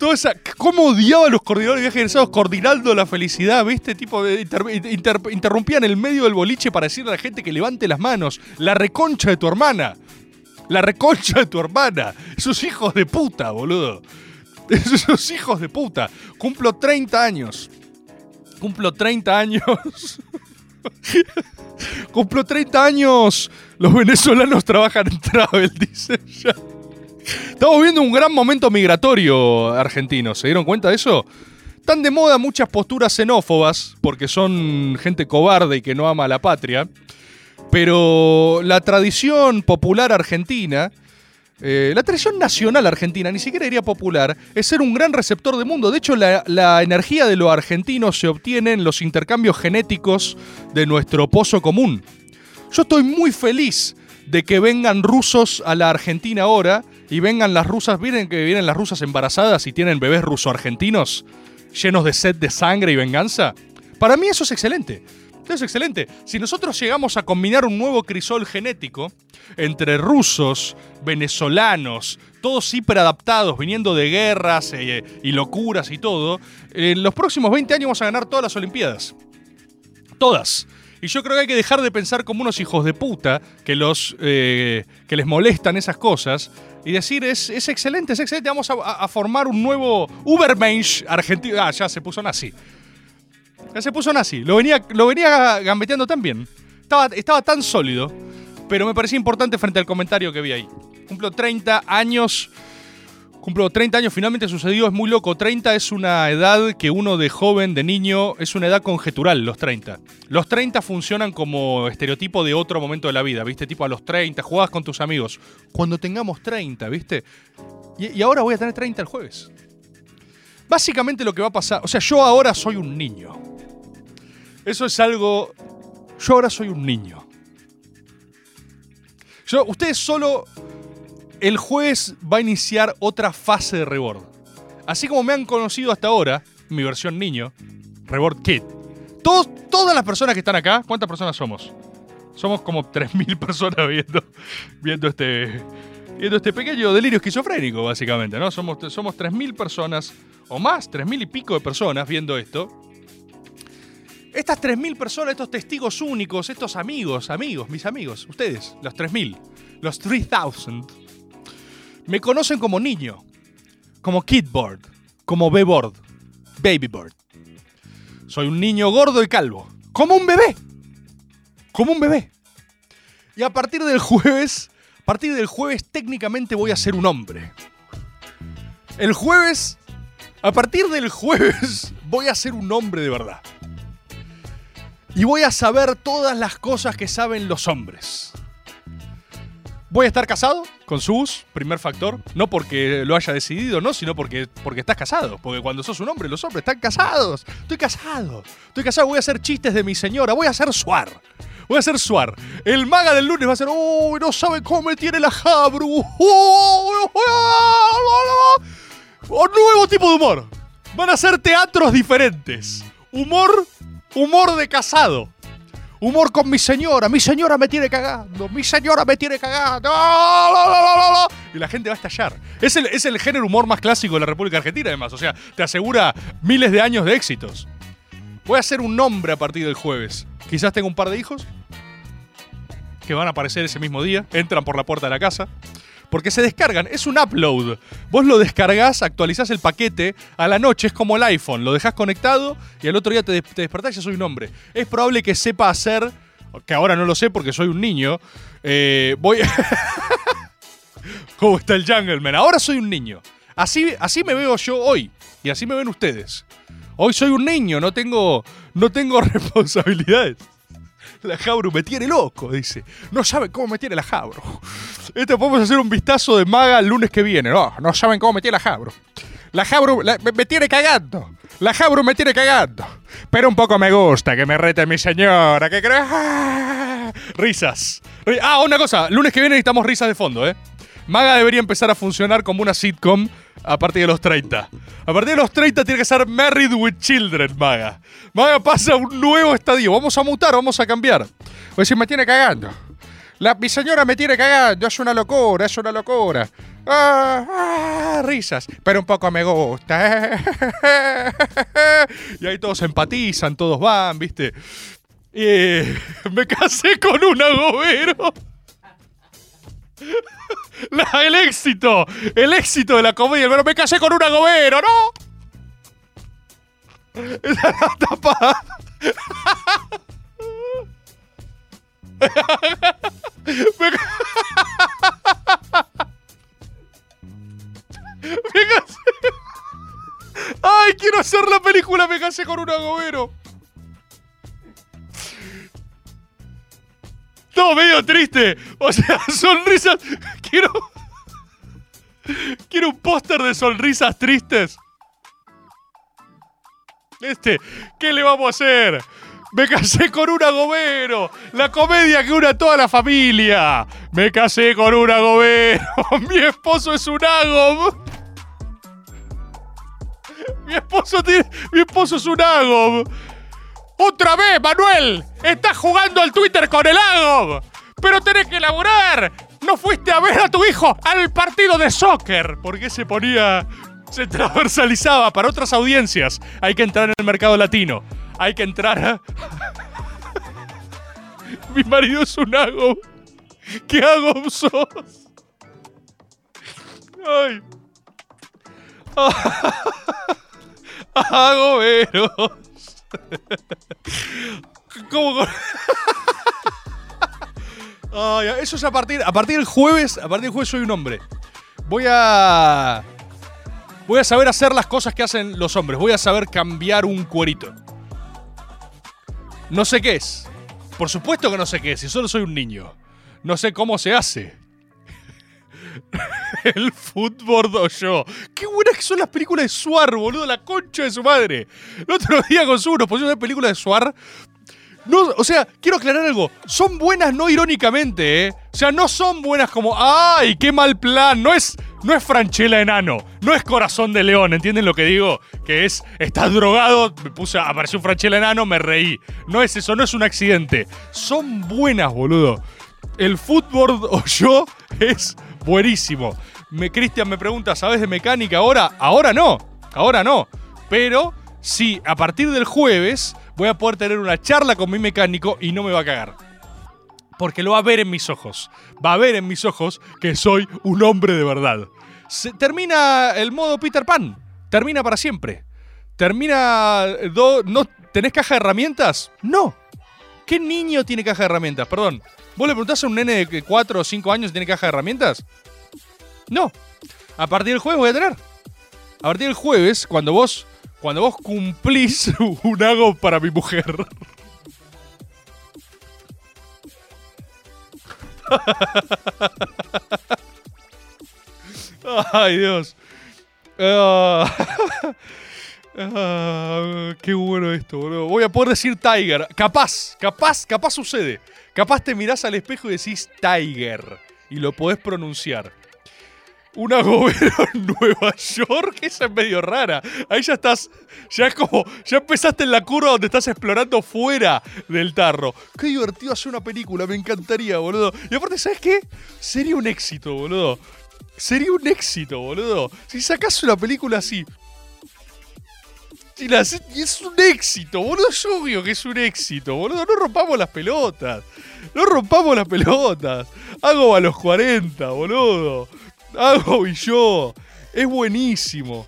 Toda esa. ¿Cómo odiaba a los coordinadores de viajes egresados coordinando la felicidad? ¿Viste? Tipo, de inter- interrumpían el medio del boliche para decirle a la gente que levante las manos. La reconcha de tu hermana. La reconcha de tu hermana. Esos hijos de puta, boludo. Esos hijos de puta. Cumplo 30 años. Cumplo 30 años. Cumplo 30 años. Los venezolanos trabajan en travel, dice ya. Estamos viendo un gran momento migratorio argentino. ¿Se dieron cuenta de eso? Están de moda muchas posturas xenófobas, porque son gente cobarde y que no ama a la patria. Pero la tradición popular argentina, eh, la tradición nacional argentina, ni siquiera diría popular, es ser un gran receptor de mundo. De hecho, la, la energía de lo argentino se obtiene en los intercambios genéticos de nuestro pozo común. Yo estoy muy feliz de que vengan rusos a la Argentina ahora y vengan las rusas, miren que vienen las rusas embarazadas y tienen bebés ruso-argentinos llenos de sed de sangre y venganza. Para mí eso es excelente. Es excelente. Si nosotros llegamos a combinar un nuevo crisol genético entre rusos, venezolanos, todos hiperadaptados, viniendo de guerras eh, y locuras y todo, en los próximos 20 años vamos a ganar todas las Olimpiadas. Todas. Y yo creo que hay que dejar de pensar como unos hijos de puta que, los, eh, que les molestan esas cosas y decir, es, es excelente, es excelente, vamos a, a- a formar un nuevo Ubermensch argentino. Ah, ya se puso nazi. Se puso nazi. Lo venía, lo venía gambeteando tan bien. Estaba, estaba tan sólido, pero me parecía importante frente al comentario que vi ahí. Cumplo 30 años. Cumplo 30 años, finalmente sucedió, es muy loco. 30 es una edad que uno de joven, de niño, es una edad conjetural, los 30. Los 30 funcionan como estereotipo de otro momento de la vida, ¿viste? Tipo a los 30, jugabas con tus amigos. Cuando tengamos 30, ¿viste? Y, y ahora voy a tener 30 el jueves. Básicamente lo que va a pasar, o sea, yo ahora soy un niño. Eso es algo... Yo ahora soy un niño. Yo, ustedes solo el jueves va a iniciar otra fase de Rebord. Así como me han conocido hasta ahora, mi versión niño, Rebord Kid. Todos, todas las personas que están acá, ¿cuántas personas somos? Somos como 3.000 personas viendo, viendo, este, viendo este pequeño delirio esquizofrénico, básicamente, ¿no? Somos, somos 3.000 personas, o más, 3.000 y pico de personas viendo esto. Estas 3.000 personas, estos testigos únicos, estos amigos, amigos, mis amigos, ustedes, los 3.000, los 3.000, me conocen como niño, como kidboard, como beboard, babyboard. Soy un niño gordo y calvo, como un bebé, como un bebé. Y a partir del jueves, a partir del jueves técnicamente voy a ser un hombre. El jueves, a partir del jueves voy a ser un hombre de verdad. Y voy a saber todas las cosas que saben los hombres. Voy a estar casado con Sus, primer factor. No porque lo haya decidido, no, sino porque, porque estás casado. Porque cuando sos un hombre, los hombres están casados. Estoy casado. Estoy casado, voy a hacer chistes de mi señora. Voy a hacer suar. Voy a hacer suar. El maga del lunes va a ser. ¡Uy, no sabe cómo tiene la jabru! Un nuevo tipo de humor. Van a ser teatros diferentes. Humor, humor de casado. Humor con mi señora. Mi señora me tiene cagando. Mi señora me tiene cagando. Y la gente va a estallar. Es el, es el género humor más clásico de la República Argentina, además. O sea, te asegura miles de años de éxitos. Voy a ser un hombre a partir del jueves. Quizás tenga un par de hijos que van a aparecer ese mismo día. Entran por la puerta de la casa. Porque se descargan, es un upload. Vos lo descargas, actualizás el paquete, a la noche es como el iPhone, lo dejás conectado y al otro día te, des- despertás y ya soy un hombre. Es probable que sepa hacer, que ahora no lo sé porque soy un niño, eh, voy... ¿Cómo está el Jungleman? Ahora soy un niño. Así, así me veo yo hoy y así me ven ustedes. Hoy soy un niño, no tengo, no tengo responsabilidades. La Jabru me tiene loco, dice. No saben cómo me tiene la Jabru. Este podemos hacer un vistazo de maga el lunes que viene. No, no saben cómo me tiene la Jabru. La Jabru me, tiene cagando. La Jabru me tiene cagando. Pero un poco me gusta que me rete mi señora. Que creo. ¡Ah! Risas. Ri- Ah, una cosa. Lunes que viene necesitamos risas de fondo, ¿eh? Maga debería empezar a funcionar como una sitcom a partir de los 30. A partir de los 30 tiene que ser Married with Children, Maga. Maga pasa a un nuevo estadio. Vamos a mutar, vamos a cambiar. Pues si me tiene cagando. La, mi señora me tiene cagando. Es una locura, es una locura. Ah, ah, risas. Pero un poco me gusta. y ahí todos empatizan, todos van, ¿viste? Y me casé con un agobero. El éxito, el éxito de la comedia. Pero me casé con un agobero, ¿no? La tapa. Me Me casé. Ay, quiero hacer la película Me casé con un agobero. No, medio triste. O sea, sonrisas. Quiero. Quiero un póster de sonrisas tristes. Este, ¿qué le vamos a hacer? Me casé con un agobero. La comedia que une a toda la familia. Me casé con un agobero. Mi esposo es un agob. Mi esposo. Mi esposo es un agob. ¡Otra vez, Manuel! ¡Estás jugando al Twitter con el Agob! ¡Pero tenés que laburar! ¡No fuiste a ver a tu hijo al partido de soccer! Porque se ponía. Se transversalizaba para otras audiencias. Hay que entrar en el mercado latino. Hay que entrar a. Mi marido es un Agob. ¿Qué Agob sos? ¡Ay! Agoberos. ¿Cómo? Eso es a partir, a partir del jueves. A partir del jueves soy un hombre. Voy a. Voy a saber hacer las cosas que hacen los hombres. Voy a saber cambiar un cuerito. No sé qué es. Por supuesto que no sé qué es, si solo soy un niño. No sé cómo se hace. El fútbol o yo. Qué buenas que son las películas de Suar, boludo, la concha de su madre. El otro día con su nos pusimos una película de Suar. No, o sea, quiero aclarar algo. Son buenas no irónicamente, ¿eh? O sea, no son buenas como, ¡ay, qué mal plan! No es, No es Franchella enano, no es corazón de león, ¿entienden lo que digo? Que es, estás drogado, me puse, apareció Franchella enano, me reí. No es eso, no es un accidente. Son buenas, boludo. El fútbol o yo es buenísimo. Me, Cristian me pregunta, ¿sabes de mecánica ahora? Ahora no, ahora no. Pero sí, a partir del jueves voy a poder tener una charla con mi mecánico y no me va a cagar. Porque lo va a ver en mis ojos. Va a ver en mis ojos que soy un hombre de verdad. Termina el modo Peter Pan. Termina para siempre. Termina... do- ¿No tenés caja de herramientas? No. ¿Qué niño tiene caja de herramientas? Perdón. ¿Vos le preguntás a un nene de 4 o 5 años si tiene caja de herramientas? No. A partir del jueves voy a tener. A partir del jueves, cuando vos, cuando vos cumplís un hago para mi mujer. Ay, Dios. Ah. Ah, qué bueno esto, boludo. Voy a poder decir Tiger. Capaz, capaz, capaz sucede. Capaz te mirás al espejo y decís Tiger. Y lo podés pronunciar. Un agobero en Nueva York, esa es medio rara. Ahí ya estás, ya es como, ya empezaste en la curva donde estás explorando fuera del tarro. Qué divertido hacer una película, me encantaría, boludo. Y aparte, ¿sabes qué? Sería un éxito, boludo. Sería un éxito, boludo. Si sacás una película así. Y la haces- y es un éxito, boludo. Es obvio que es un éxito, boludo. No rompamos las pelotas. No rompamos las pelotas. Hago a los 40, boludo. Hago y yo. Es buenísimo.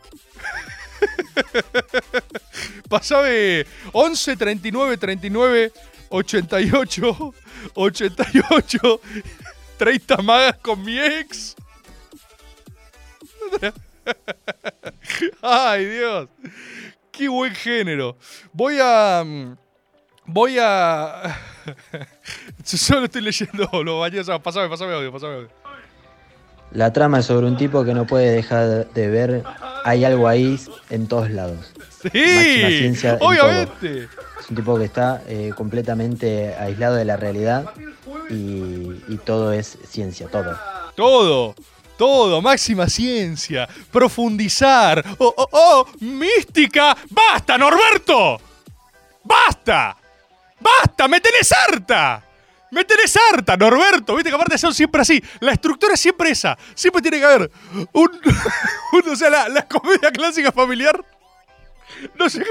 Pasame 11 39 39 88 88 30 magas con mi ex. Ay, Dios. Qué buen género. Voy a. mm, Voy a. Solo estoy leyendo los baños. Pasame, pasame audio, pasame audio. La trama es sobre un tipo que no puede dejar de ver. Hay algo ahí en todos lados. Máxima Sí, ciencia en obviamente. Es un tipo que está eh, completamente aislado de la realidad y, y todo es ciencia, todo. Todo, todo, máxima ciencia, profundizar. ¡Oh, oh, oh! ¡Mística! ¡Basta, Norberto! ¡Basta! ¡Basta! ¡Me tenés harta! ¡Me tenés harta, Norberto! Viste que aparte son siempre así. La estructura es siempre esa. Siempre tiene que haber un. un- o sea, la, comedia clásica familiar. No sé,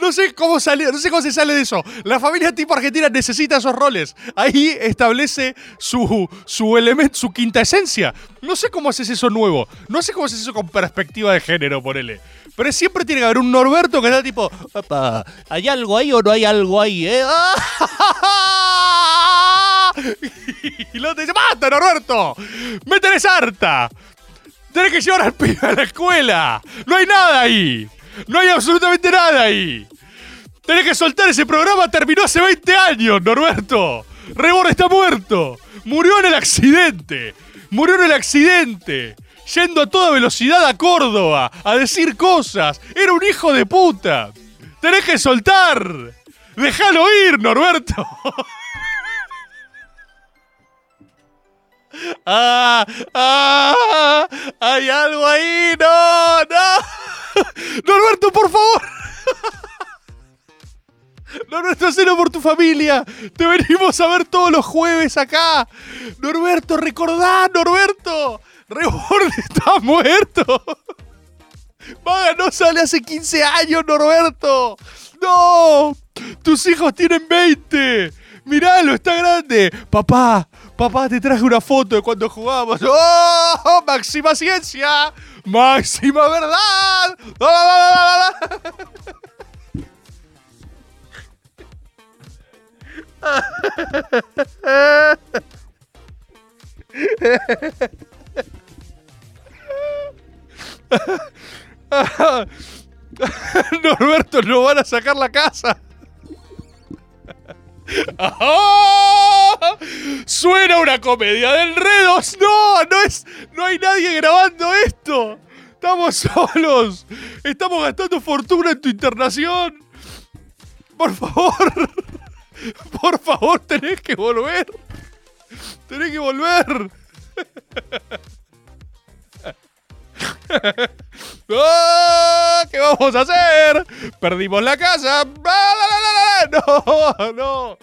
no sé cómo sale, no sé cómo se sale de eso. La familia tipo argentina necesita esos roles. Ahí establece su, su elemento, su quinta esencia. No sé cómo haces eso nuevo. No sé cómo haces eso con perspectiva de género, ponele. Pero siempre tiene que haber un Norberto que está tipo, "Epa, ¿hay algo ahí o no hay algo ahí, eh? Y luego te dice, ¡basta, Norberto! ¡Me tenés harta! Tenés que llevar al pibe a la escuela. No hay nada ahí. No hay absolutamente nada ahí. Tenés que soltar ese programa. Terminó hace 20 años, Norberto. Rebor está muerto. Murió en el accidente. Murió en el accidente. Yendo a toda velocidad a Córdoba a decir cosas. Era un hijo de puta. Tenés que soltar. Déjalo ir, Norberto. ¡Ah! ¡Ah! ¡Hay algo ahí! ¡No! ¡No! ¡Norberto, por favor! Norberto, hacelo por tu familia. Te venimos a ver todos los jueves acá. Norberto, recordá, Norberto. Rebord está muerto. Maga no sale hace 15 años, Norberto. No. Tus hijos tienen 20. Miralo, está grande. Papá, papá, te traje una foto de cuando jugábamos. ¡Oh! ¡Máxima ciencia! ¡Máxima verdad! ¡La, la, la! Norberto, no van a sacar la casa. Suena una comedia de enredos. No, no es. No hay nadie grabando esto. Estamos solos. Estamos gastando fortuna en tu internación. Por favor. Por favor, tenés que volver. Tenés que volver. ¡Ah! ¿Qué vamos a hacer? Perdimos la casa. ¡Ah! No, no.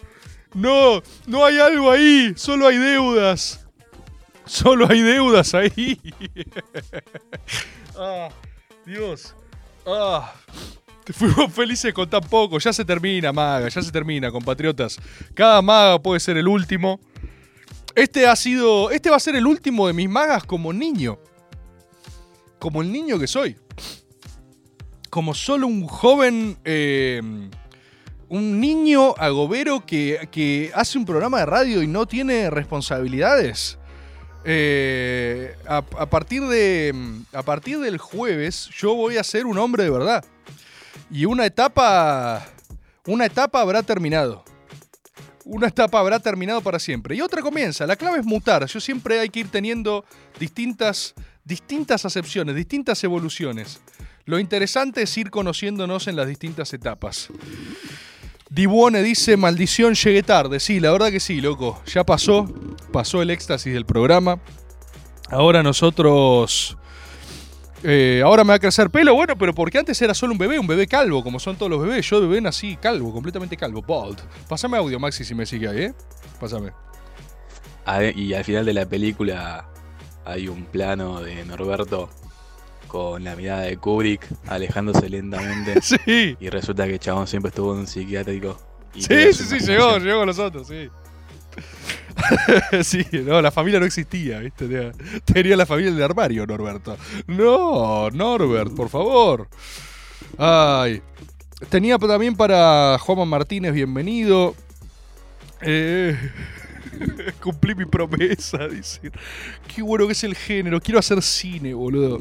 No, no hay algo ahí. Solo hay deudas. Solo hay deudas ahí. ah, Dios. Ah. Fuimos felices con tan poco. Ya se termina, maga. Ya se termina, compatriotas. Cada maga puede ser el último. Este ha sido. Este va a ser el último de mis magas como niño. Como el niño que soy. Como solo un joven. eh, un niño agobero que, hace un programa de radio y no tiene responsabilidades. Eh, a, a partir de. A partir del jueves, yo voy a ser un hombre de verdad. Y una etapa. Una etapa habrá terminado. Una etapa habrá terminado para siempre. Y otra comienza. La clave es mutar. Yo siempre hay que ir teniendo distintas, distintas acepciones, distintas evoluciones. Lo interesante es ir conociéndonos en las distintas etapas. Dibuone dice, maldición, llegué tarde. Sí, la verdad que sí, loco. Ya pasó. Pasó el éxtasis del programa. Ahora nosotros... eh, ahora me va a crecer pelo, bueno, pero porque antes era solo un bebé, un bebé calvo, como son todos los bebés. Yo de bebé nací calvo, completamente calvo, bald. Pásame audio, Maxi, si me sigue ahí, ¿eh? Pásame. A- Y al final de la película hay un plano de Norberto con la mirada de Kubrick alejándose lentamente. Sí. Y resulta que el chabón siempre estuvo en un psiquiátrico. y Sí, sí, sí, llegó, llegó con nosotros, sí. sí, no, la familia no existía, ¿viste? Tenía, tenía la familia del armario, Norberto. No, Norbert, por favor. Ay. Tenía también para Juanma Martínez, bienvenido. Eh, cumplí mi promesa, dice. Qué bueno que es el género. Quiero hacer cine, boludo.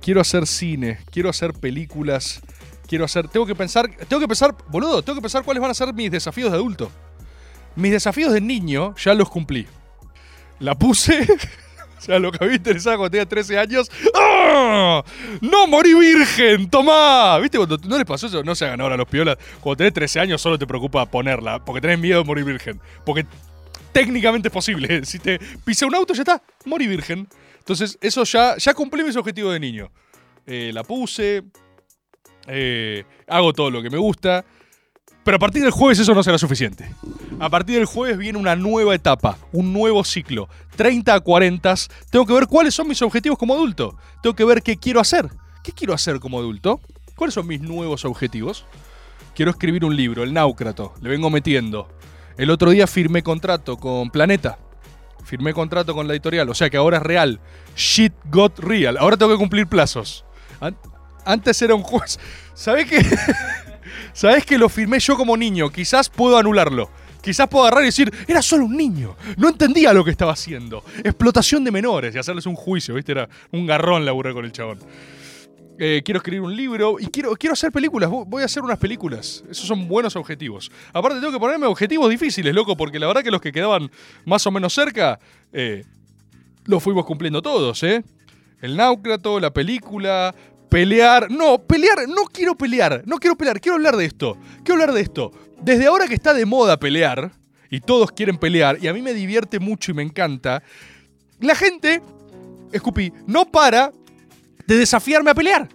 Quiero hacer cine. Quiero hacer películas. Quiero hacer. Tengo que pensar. Tengo que pensar, boludo. Tengo que pensar cuáles van a ser mis desafíos de adulto. Mis desafíos de niño ya los cumplí. La puse. o sea, lo que a mí interesaba cuando tenía 13 años. ¡Ah! ¡No morí virgen! ¡Tomá! ¿Viste cuando no les pasó eso? No se hagan ahora los piolas. Cuando tenés 13 años solo te preocupa ponerla. Porque tenés miedo de morir virgen. Porque técnicamente posible. Si te pisa un auto, ya está. Morí virgen. Entonces, eso ya, ya cumplí mis objetivos de niño. Eh, la puse. eh, hago todo lo que me gusta. Pero a partir del jueves eso no será suficiente. A partir del jueves viene una nueva etapa, un nuevo ciclo. 30 a 40. Tengo que ver cuáles son mis objetivos como adulto. Tengo que ver qué quiero hacer. ¿Qué quiero hacer como adulto? ¿Cuáles son mis nuevos objetivos? Quiero escribir un libro, El Náucrato. Le vengo metiendo. El otro día firmé contrato con Planeta. Firmé contrato con la editorial. O sea que ahora es real. Shit got real. Ahora tengo que cumplir plazos. An- antes era un juez. ¿Sabés qué? ¿Sabés que lo firmé yo como niño? Quizás puedo anularlo. Quizás puedo agarrar y decir, era solo un niño. No entendía lo que estaba haciendo. Explotación de menores y hacerles un juicio, ¿viste? Era un garrón laburé con el chabón. Eh, quiero escribir un libro y quiero, quiero hacer películas. Vo- Voy a hacer unas películas. Esos son buenos objetivos. Aparte, tengo que ponerme objetivos difíciles, loco, porque la verdad que los que quedaban más o menos cerca, eh, los fuimos cumpliendo todos, ¿eh? El náucrato, la película, pelear. No, pelear, no quiero pelear. No quiero pelear, quiero hablar de esto. Quiero hablar de esto. Desde ahora que está de moda pelear, y todos quieren pelear, y a mí me divierte mucho y me encanta, la gente, escupí, no para de desafiarme a pelear.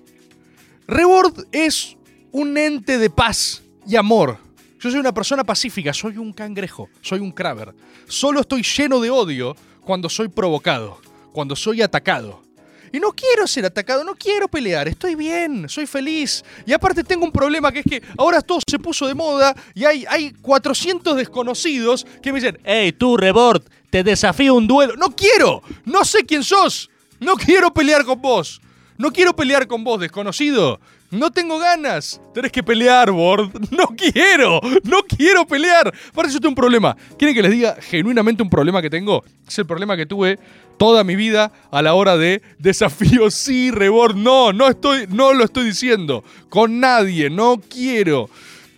Rebord es un ente de paz y amor. Yo soy una persona pacífica, soy un cangrejo, soy un craver. Solo estoy lleno de odio cuando soy provocado, cuando soy atacado. Y no quiero ser atacado, no quiero pelear, estoy bien, soy feliz. Y aparte tengo un problema que es que ahora todo se puso de moda y hay, hay 400 desconocidos que me dicen, hey tú Rebord, te desafío un duelo. No quiero, no sé quién sos, no quiero pelear con vos. No quiero pelear con vos, desconocido. No tengo ganas. Tenés que pelear, Bord. No quiero. No quiero pelear. Aparte, yo tengo un problema. ¿Quieren que les diga genuinamente un problema que tengo? Es el problema que tuve toda mi vida a la hora de desafíos. Sí, Rebord. No, no estoy, no lo estoy diciendo. Con nadie. No quiero.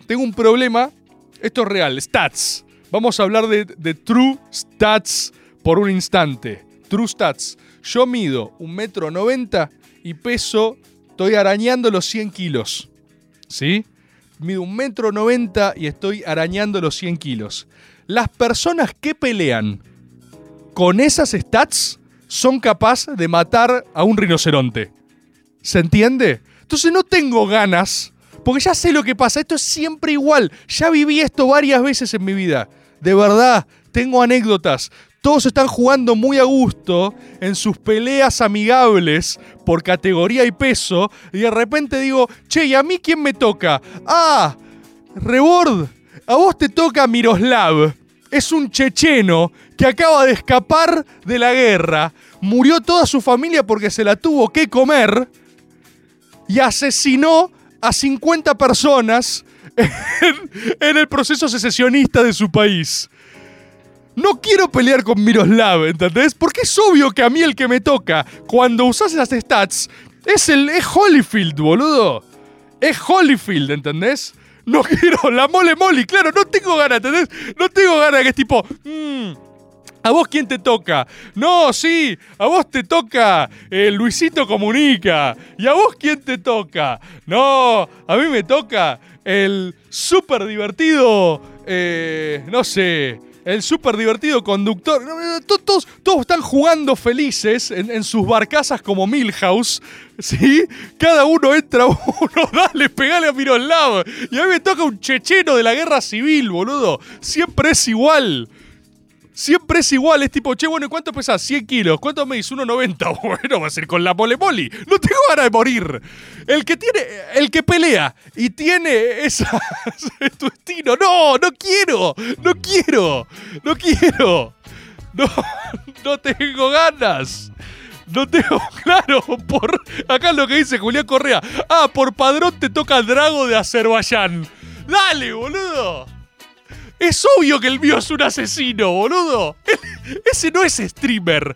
Tengo un problema. Esto es real. Stats. Vamos a hablar de, de True Stats por un instante. True Stats. Yo mido un metro noventa y peso, estoy arañando los 100 kilos. ¿Sí? Mido un metro noventa y estoy arañando los 100 kilos. Las personas que pelean con esas stats son capaces de matar a un rinoceronte. ¿Se entiende? Entonces no tengo ganas, porque ya sé lo que pasa. Esto es siempre igual. Ya viví esto varias veces en mi vida. De verdad, tengo anécdotas. Todos están jugando muy a gusto en sus peleas amigables por categoría y peso. Y de repente digo, che, ¿y a mí quién me toca? Ah, Rebord, a vos te toca Miroslav. Es un checheno que acaba de escapar de la guerra. Murió toda su familia porque se la tuvo que comer. Y asesinó a 50 personas en, en el proceso secesionista de su país. No quiero pelear con Miroslav, ¿entendés? Porque es obvio que a mí el que me toca cuando usas las stats es el es Holyfield, boludo. Es Holyfield, ¿entendés? No quiero la mole moli, claro, no tengo ganas, ¿entendés? No tengo ganas que es tipo, "Mm, ¿A vos quién te toca? No, sí, a vos te toca eh, Luisito Comunica. ¿Y a vos quién te toca? No, a mí me toca el súper divertido, eh, no sé, el súper divertido conductor. Todos, todos están jugando felices en, en sus barcazas como Milhouse, ¿sí? Cada uno entra uno, dale, pegale a Miroslav. Y a mí me toca un checheno de la guerra civil, boludo. Siempre es igual. Siempre es igual, es tipo, che, bueno, ¿y cuánto pesas? 100 kilos. ¿Cuánto me 1,90? Bueno, va a ser con la mole. No tengo ganas de morir. El que tiene, el que pelea y tiene esa, es tu destino. No, no quiero, no quiero, no quiero. No, no tengo ganas. No tengo claro por. Acá es lo que dice Julián Correa. Ah, por padrón te toca el Drago de Azerbaiyán. Dale, boludo. Es obvio que el mío es un asesino, boludo. Ese no es streamer.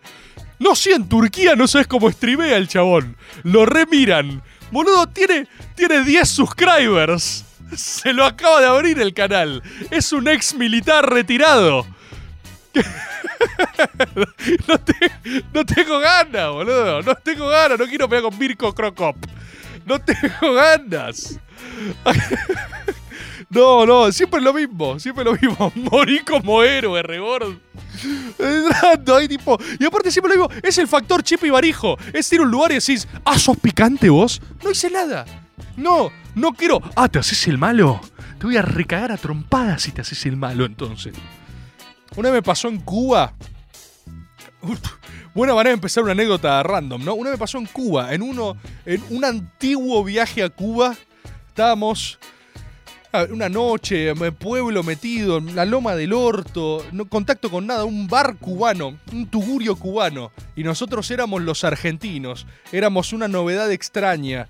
No sé, en Turquía no sabes cómo streamea el chabón. Lo remiran. Boludo, tiene, tiene 10 subscribers. Se lo acaba de abrir el canal. Es un ex militar retirado. No, te- no tengo ganas, boludo. No tengo ganas. No quiero pelear con Mirko Krokop. No tengo ganas. No, no, siempre lo mismo, siempre lo mismo. Morí como héroe, rebord. Entrando ahí, tipo. Y aparte siempre lo mismo, es el factor chip y barijo. Es ir a un lugar y decís, ah, sos picante vos. No hice nada. No, no quiero. Ah, ¿te haces el malo? Te voy a recagar a trompadas si te haces el malo entonces. Una vez me pasó en Cuba. Uf, Buena manera de empezar una anécdota random, ¿no? Una vez me pasó en Cuba, en uno, en un antiguo viaje a Cuba. Estábamos una noche, en pueblo metido, en la loma del orto, no contacto con nada, un bar cubano, un tugurio cubano. Y nosotros éramos los argentinos, éramos una novedad extraña.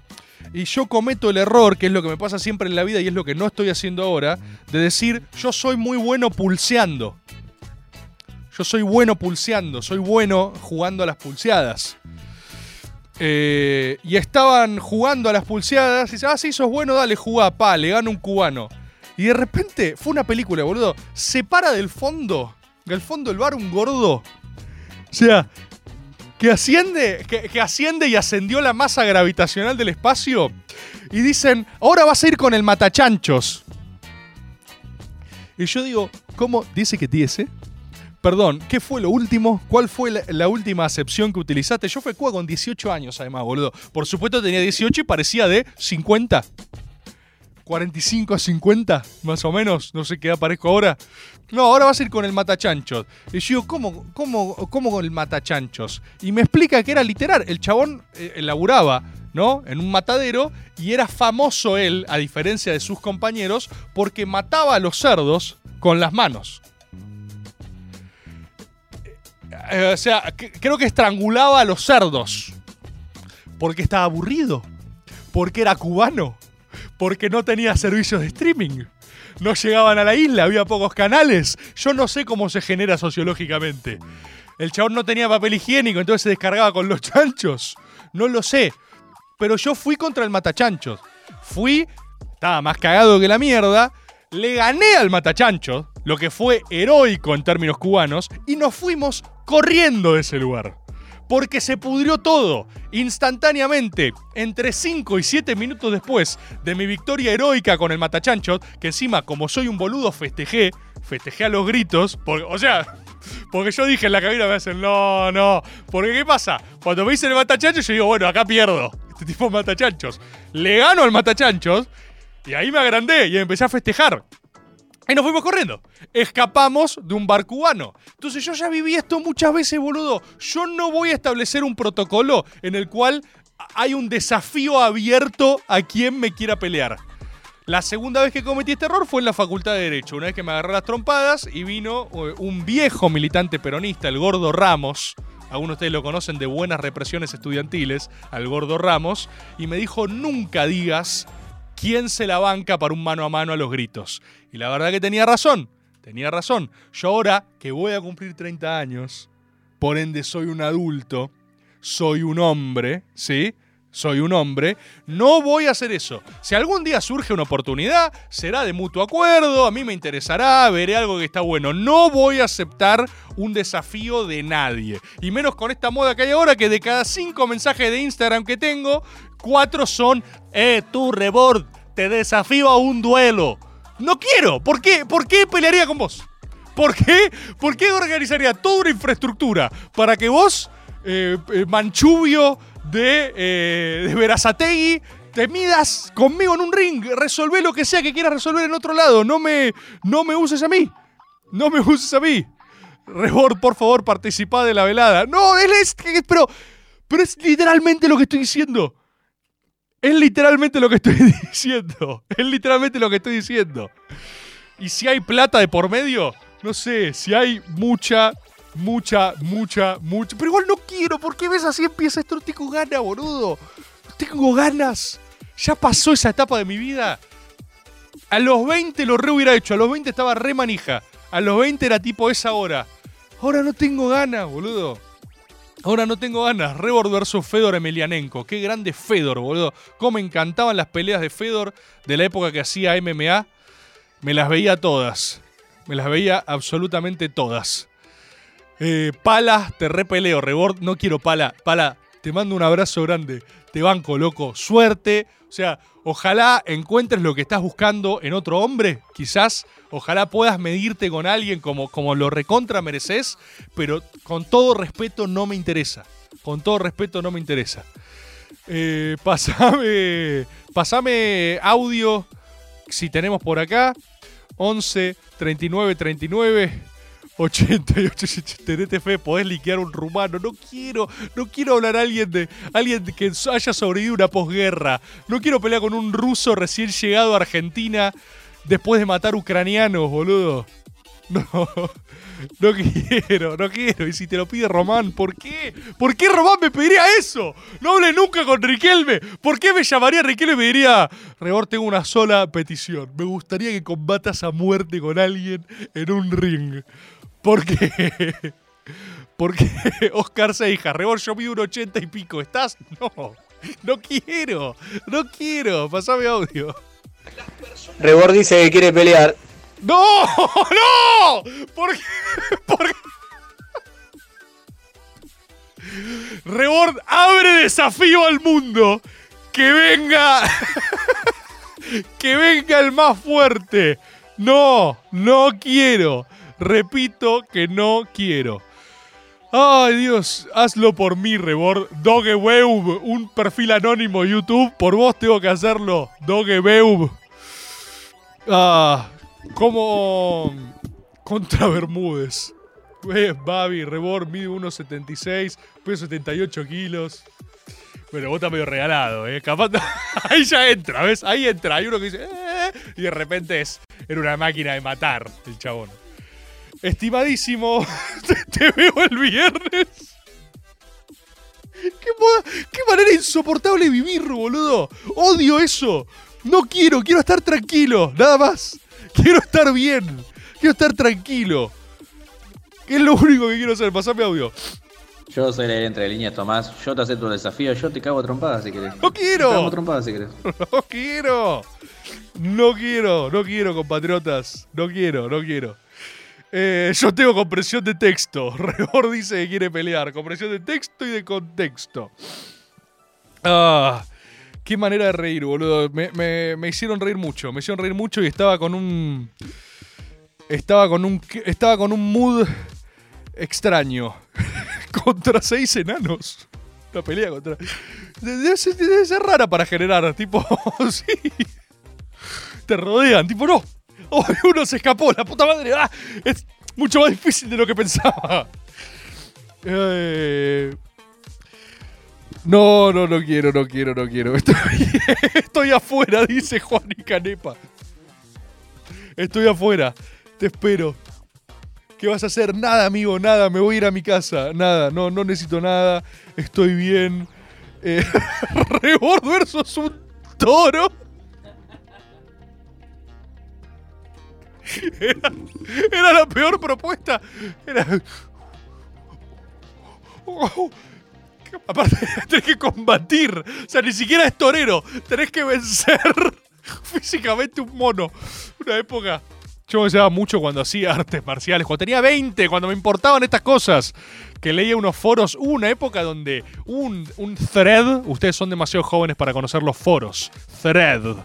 Y yo cometo el error, que es lo que me pasa siempre en la vida y es lo que no estoy haciendo ahora, de decir, yo soy muy bueno pulseando. Yo soy bueno pulseando, soy bueno jugando a las pulseadas. Eh, y estaban jugando a las pulseadas y dice, ah, sí, sos bueno, dale, jugá, pa, le gana un cubano. Y de repente, fue una película, boludo, se para del fondo, del fondo del bar un gordo. O sea, que asciende, que, que asciende y ascendió la masa gravitacional del espacio. Y dicen, ahora vas a ir con el matachanchos. Y yo digo, ¿cómo? Dice que dice. Perdón, ¿qué fue lo último? ¿Cuál fue la, última acepción que utilizaste? Yo fui a Cuba con 18 años, además, boludo. Por supuesto tenía 18 y parecía de 50. 45 a 50, más o menos. No sé qué edad parezco ahora. No, ahora vas a ir con el matachanchos. Y yo ¿cómo, cómo, cómo con el matachanchos? Y me explica que era literal. El chabón eh, laburaba, ¿no? En un matadero y era famoso él, a diferencia de sus compañeros, porque mataba a los cerdos con las manos. Eh, o sea, creo que estrangulaba a los cerdos. Porque estaba aburrido. Porque era cubano. Porque no tenía servicios de streaming. No llegaban a la isla, había pocos canales. Yo no sé cómo se genera sociológicamente. El chabón no tenía papel higiénico, entonces se descargaba con los chanchos. No lo sé. Pero yo fui contra el matachanchos. Fui, estaba más cagado que la mierda. Le gané al matachanchos, lo que fue heroico en términos cubanos, y nos fuimos corriendo de ese lugar. Porque se pudrió todo, instantáneamente, entre 5 y 7 minutos después de mi victoria heroica con el matachanchos, que encima, como soy un boludo, festejé, festejé a los gritos, o sea, Porque yo dije en la cabina me hacen, no, no. Porque ¿qué pasa? Cuando me dicen el matachanchos, yo digo, bueno, acá pierdo. Este tipo es matachanchos. Le gano al matachanchos y ahí me agrandé y empecé a festejar. Y nos fuimos corriendo. Escapamos de un bar cubano. Entonces yo ya viví esto muchas veces, boludo. Yo no voy a establecer un protocolo en el cual hay un desafío abierto a quien me quiera pelear. La segunda vez que cometí este error fue en la Facultad de Derecho, una vez que me agarré las trompadas y vino eh, un viejo militante peronista, el Gordo Ramos, algunos de ustedes lo conocen de buenas represiones estudiantiles, al Gordo Ramos, y me dijo, nunca digas quién se la banca para un mano a mano a los gritos. Y la verdad que tenía razón, tenía razón. Yo ahora que voy a cumplir 30 años, por ende soy un adulto, soy un hombre, ¿sí? Soy un hombre, no voy a hacer eso. Si algún día surge una oportunidad, será de mutuo acuerdo, a mí me interesará, veré algo que está bueno. No voy a aceptar un desafío de nadie. Y menos con esta moda que hay ahora, que de cada cinco mensajes de Instagram que tengo, cuatro son, eh, tú, Rebord, te desafío a un duelo. No quiero. ¿Por qué? ¿Por qué pelearía con vos? ¿Por qué? ¿Por qué organizaría toda una infraestructura para que vos, eh, eh, manchubio de, eh, de Verazategui, te midas conmigo en un ring? Resolvé lo que sea que quieras resolver en otro lado. No me, no me uses a mí. No me uses a mí. Rebord, por favor, participa de la velada. No, es. Pero, pero es literalmente lo que estoy diciendo. Es literalmente lo que estoy diciendo. Es literalmente lo que estoy diciendo. Y si hay plata de por medio, no sé, si hay mucha, mucha, mucha, mucha. Pero igual no quiero, ¿por qué ves así empieza esto? No tengo ganas, boludo. No tengo ganas. Ya pasó esa etapa de mi vida. A los 20 lo re hubiera hecho. A los 20 estaba re manija. A los 20 era tipo esa hora. Ahora no tengo ganas, boludo. Ahora no tengo ganas. Rebord versus Fedor Emelianenko. Qué grande Fedor, boludo. Cómo encantaban las peleas de Fedor de la época que hacía MMA. Me las veía todas. Me las veía absolutamente todas. Eh, pala, te repeleo. Rebord, no quiero pala. Pala, te mando un abrazo grande. Te banco, loco. Suerte. O sea, ojalá encuentres lo que estás buscando en otro hombre, quizás. Ojalá puedas medirte con alguien como, como lo recontra mereces, pero con todo respeto no me interesa. Con todo respeto no me interesa. Eh, pasame, pasame audio si tenemos por acá. 11 39 39 88 tenete fe, podés liquear un rumano. No quiero, no quiero hablar a alguien de alguien que haya sobrevivido una posguerra. No quiero pelear con un ruso recién llegado a Argentina después de matar ucranianos, boludo. No, no quiero, no quiero. Y si te lo pide Román, ¿por qué? ¿Por qué Román me pediría eso? No hablé nunca con Riquelme. ¿Por qué me llamaría Riquelme y me diría, Rebor, tengo una sola petición. Me gustaría que combatas a muerte con alguien en un ring. ¿Por qué? Porque Oscar Seija, Rebor, yo mido un ochenta y pico. ¿Estás? No, no quiero, no quiero. Pasame audio. Rebord dice que quiere pelear. ¡No! ¡No! ¿Por qué? ¿Por qué? Rebord abre desafío al mundo. Que venga. que venga el más fuerte. No, no quiero. Repito que no quiero. Ay, Dios, hazlo por mí, Rebord. Dogebeub, un perfil anónimo YouTube. Por vos tengo que hacerlo. Dogebeub. Ah, como contra Bermúdez. Eh, Babi, Rebord, mide 1,76, peso 78 kilos. Bueno, vos estás medio regalado, ¿eh? Capaz. Ahí ya entra, ¿ves? Ahí entra. Hay uno que dice. "Eh", y de repente es. Era una máquina de matar el chabón. Estimadísimo, te veo el viernes. ¿Qué, manera insoportable de vivir, boludo. Odio eso. No quiero, quiero estar tranquilo, nada más. Quiero estar bien. Quiero estar tranquilo. ¿Qué es lo único que quiero hacer? Pasame audio. Yo soy el entre líneas, Tomás. Yo te acepto el desafío. Yo te cago a trompadas si querés. ¡No quiero! Te cago a trompadas si querés. No quiero. No quiero, no quiero, compatriotas. No quiero, no quiero. Eh, yo tengo compresión de texto. Rebord dice que quiere pelear. Compresión de texto y de contexto. Ah, qué manera de reír, boludo. Me, hicieron reír mucho. Me hicieron reír mucho y estaba con un. Estaba con un. Estaba con un mood. extraño contra seis enanos. Una pelea contra. Debe debe ser rara para generar, tipo. sí. Te rodean, tipo, no. Oh, uno se escapó, la puta madre. ah, es mucho más difícil de lo que pensaba. Eh, No, no, no quiero, no quiero, no quiero. Estoy, afuera, dice Juan y Canepa. Estoy afuera. Te espero. ¿Qué vas a hacer? Nada, amigo, nada. Me voy a ir a mi casa. Nada, no, no necesito nada. Estoy bien. Eh, Rebord versus un toro. Era, la peor propuesta. Era. Oh, Aparte, tenés que combatir. O sea, ni siquiera es torero. Tenés que vencer físicamente un mono. Una época. Yo deseaba mucho cuando hacía artes marciales. Cuando tenía 20, cuando me importaban estas cosas. Que leía unos foros. Una época donde un, un thread. Ustedes son demasiado jóvenes para conocer los foros. Thread.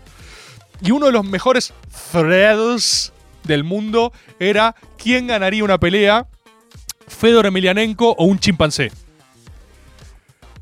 Y uno de los mejores threads del mundo era quién ganaría una pelea. Fedor Emelianenko o un chimpancé.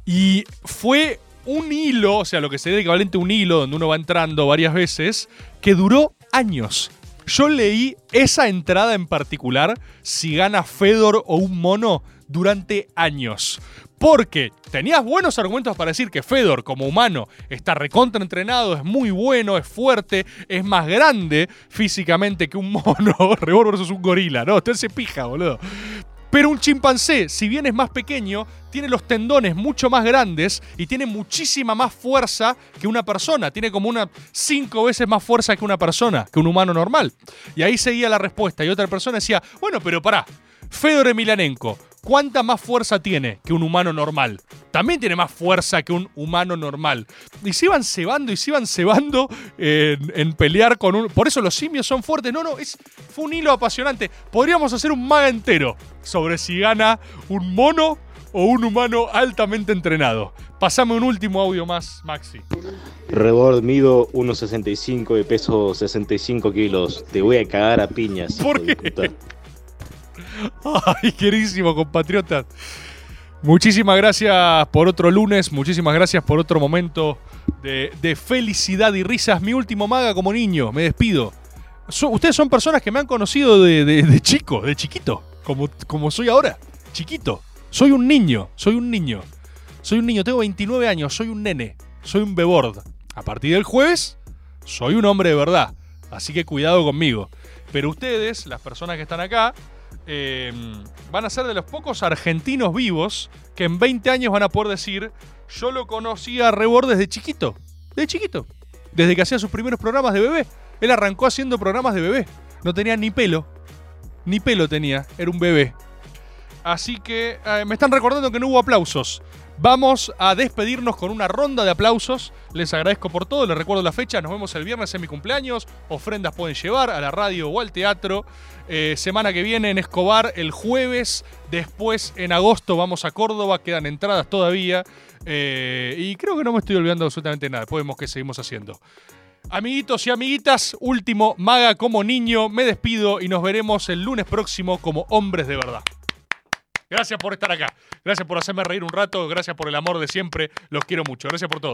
Y fue un hilo, o sea, lo que sería equivalente a un hilo donde uno va entrando varias veces, que duró años. Yo leí esa entrada en particular, si gana Fedor o un mono, durante años. Porque tenías buenos argumentos para decir que Fedor, como humano, está recontra entrenado, es muy bueno, es fuerte, es más grande físicamente que un mono. Rebor versus un gorila, ¿no? Usted se pija, boludo. Pero un chimpancé, si bien es más pequeño, tiene los tendones mucho más grandes y tiene muchísima más fuerza que una persona. Tiene como una cinco veces más fuerza que una persona, que un humano normal. Y ahí seguía la respuesta. Y otra persona decía, bueno, pero pará, Fedor Emelianenko, ¿cuánta más fuerza tiene que un humano normal? También tiene más fuerza que un humano normal. Y se iban cebando y se iban cebando en, en pelear con un... Por eso los simios son fuertes. No, no, es, fue un hilo apasionante. Podríamos hacer un maga entero sobre si gana un mono o un humano altamente entrenado. Pasame un último audio más, Maxi. Rebord mido 1.65 y peso 65 kilos. Te voy a cagar a piñas. ¿Por puta. Ay, queridísimo compatriota. Muchísimas gracias por otro lunes, muchísimas gracias por otro momento de, de felicidad y risas. Mi último maga como niño, me despido. So- ustedes son personas que me han conocido de, de- de chico, de chiquito, como, como soy ahora, chiquito. Soy un niño, soy un niño. Soy un niño, tengo 29 años, soy un nene, soy un bebord. A partir del jueves, soy un hombre de verdad. Así que cuidado conmigo. Pero ustedes, las personas que están acá, eh, van a ser de los pocos argentinos vivos que en 20 años van a poder decir, yo lo conocí a Rebord desde chiquito. De chiquito. Desde que hacía sus primeros programas de bebé. Él arrancó haciendo programas de bebé. No tenía ni pelo. Ni pelo tenía. Era un bebé. Así que eh, me están recordando que no hubo aplausos. Vamos a despedirnos con una ronda de aplausos. Les agradezco por todo, les recuerdo la fecha. Nos vemos el viernes en mi cumpleaños. Ofrendas pueden llevar a la radio o al teatro. Eh, semana que viene en Escobar el jueves. Después en agosto vamos a Córdoba. Quedan entradas todavía. Eh, y creo que no me estoy olvidando absolutamente nada. Después vemos qué seguimos haciendo. Amiguitos y amiguitas, último maga como niño. Me despido y nos veremos el lunes próximo como hombres de verdad. Gracias por estar acá. Gracias por hacerme reír un rato. Gracias por el amor de siempre. Los quiero mucho. Gracias por todo.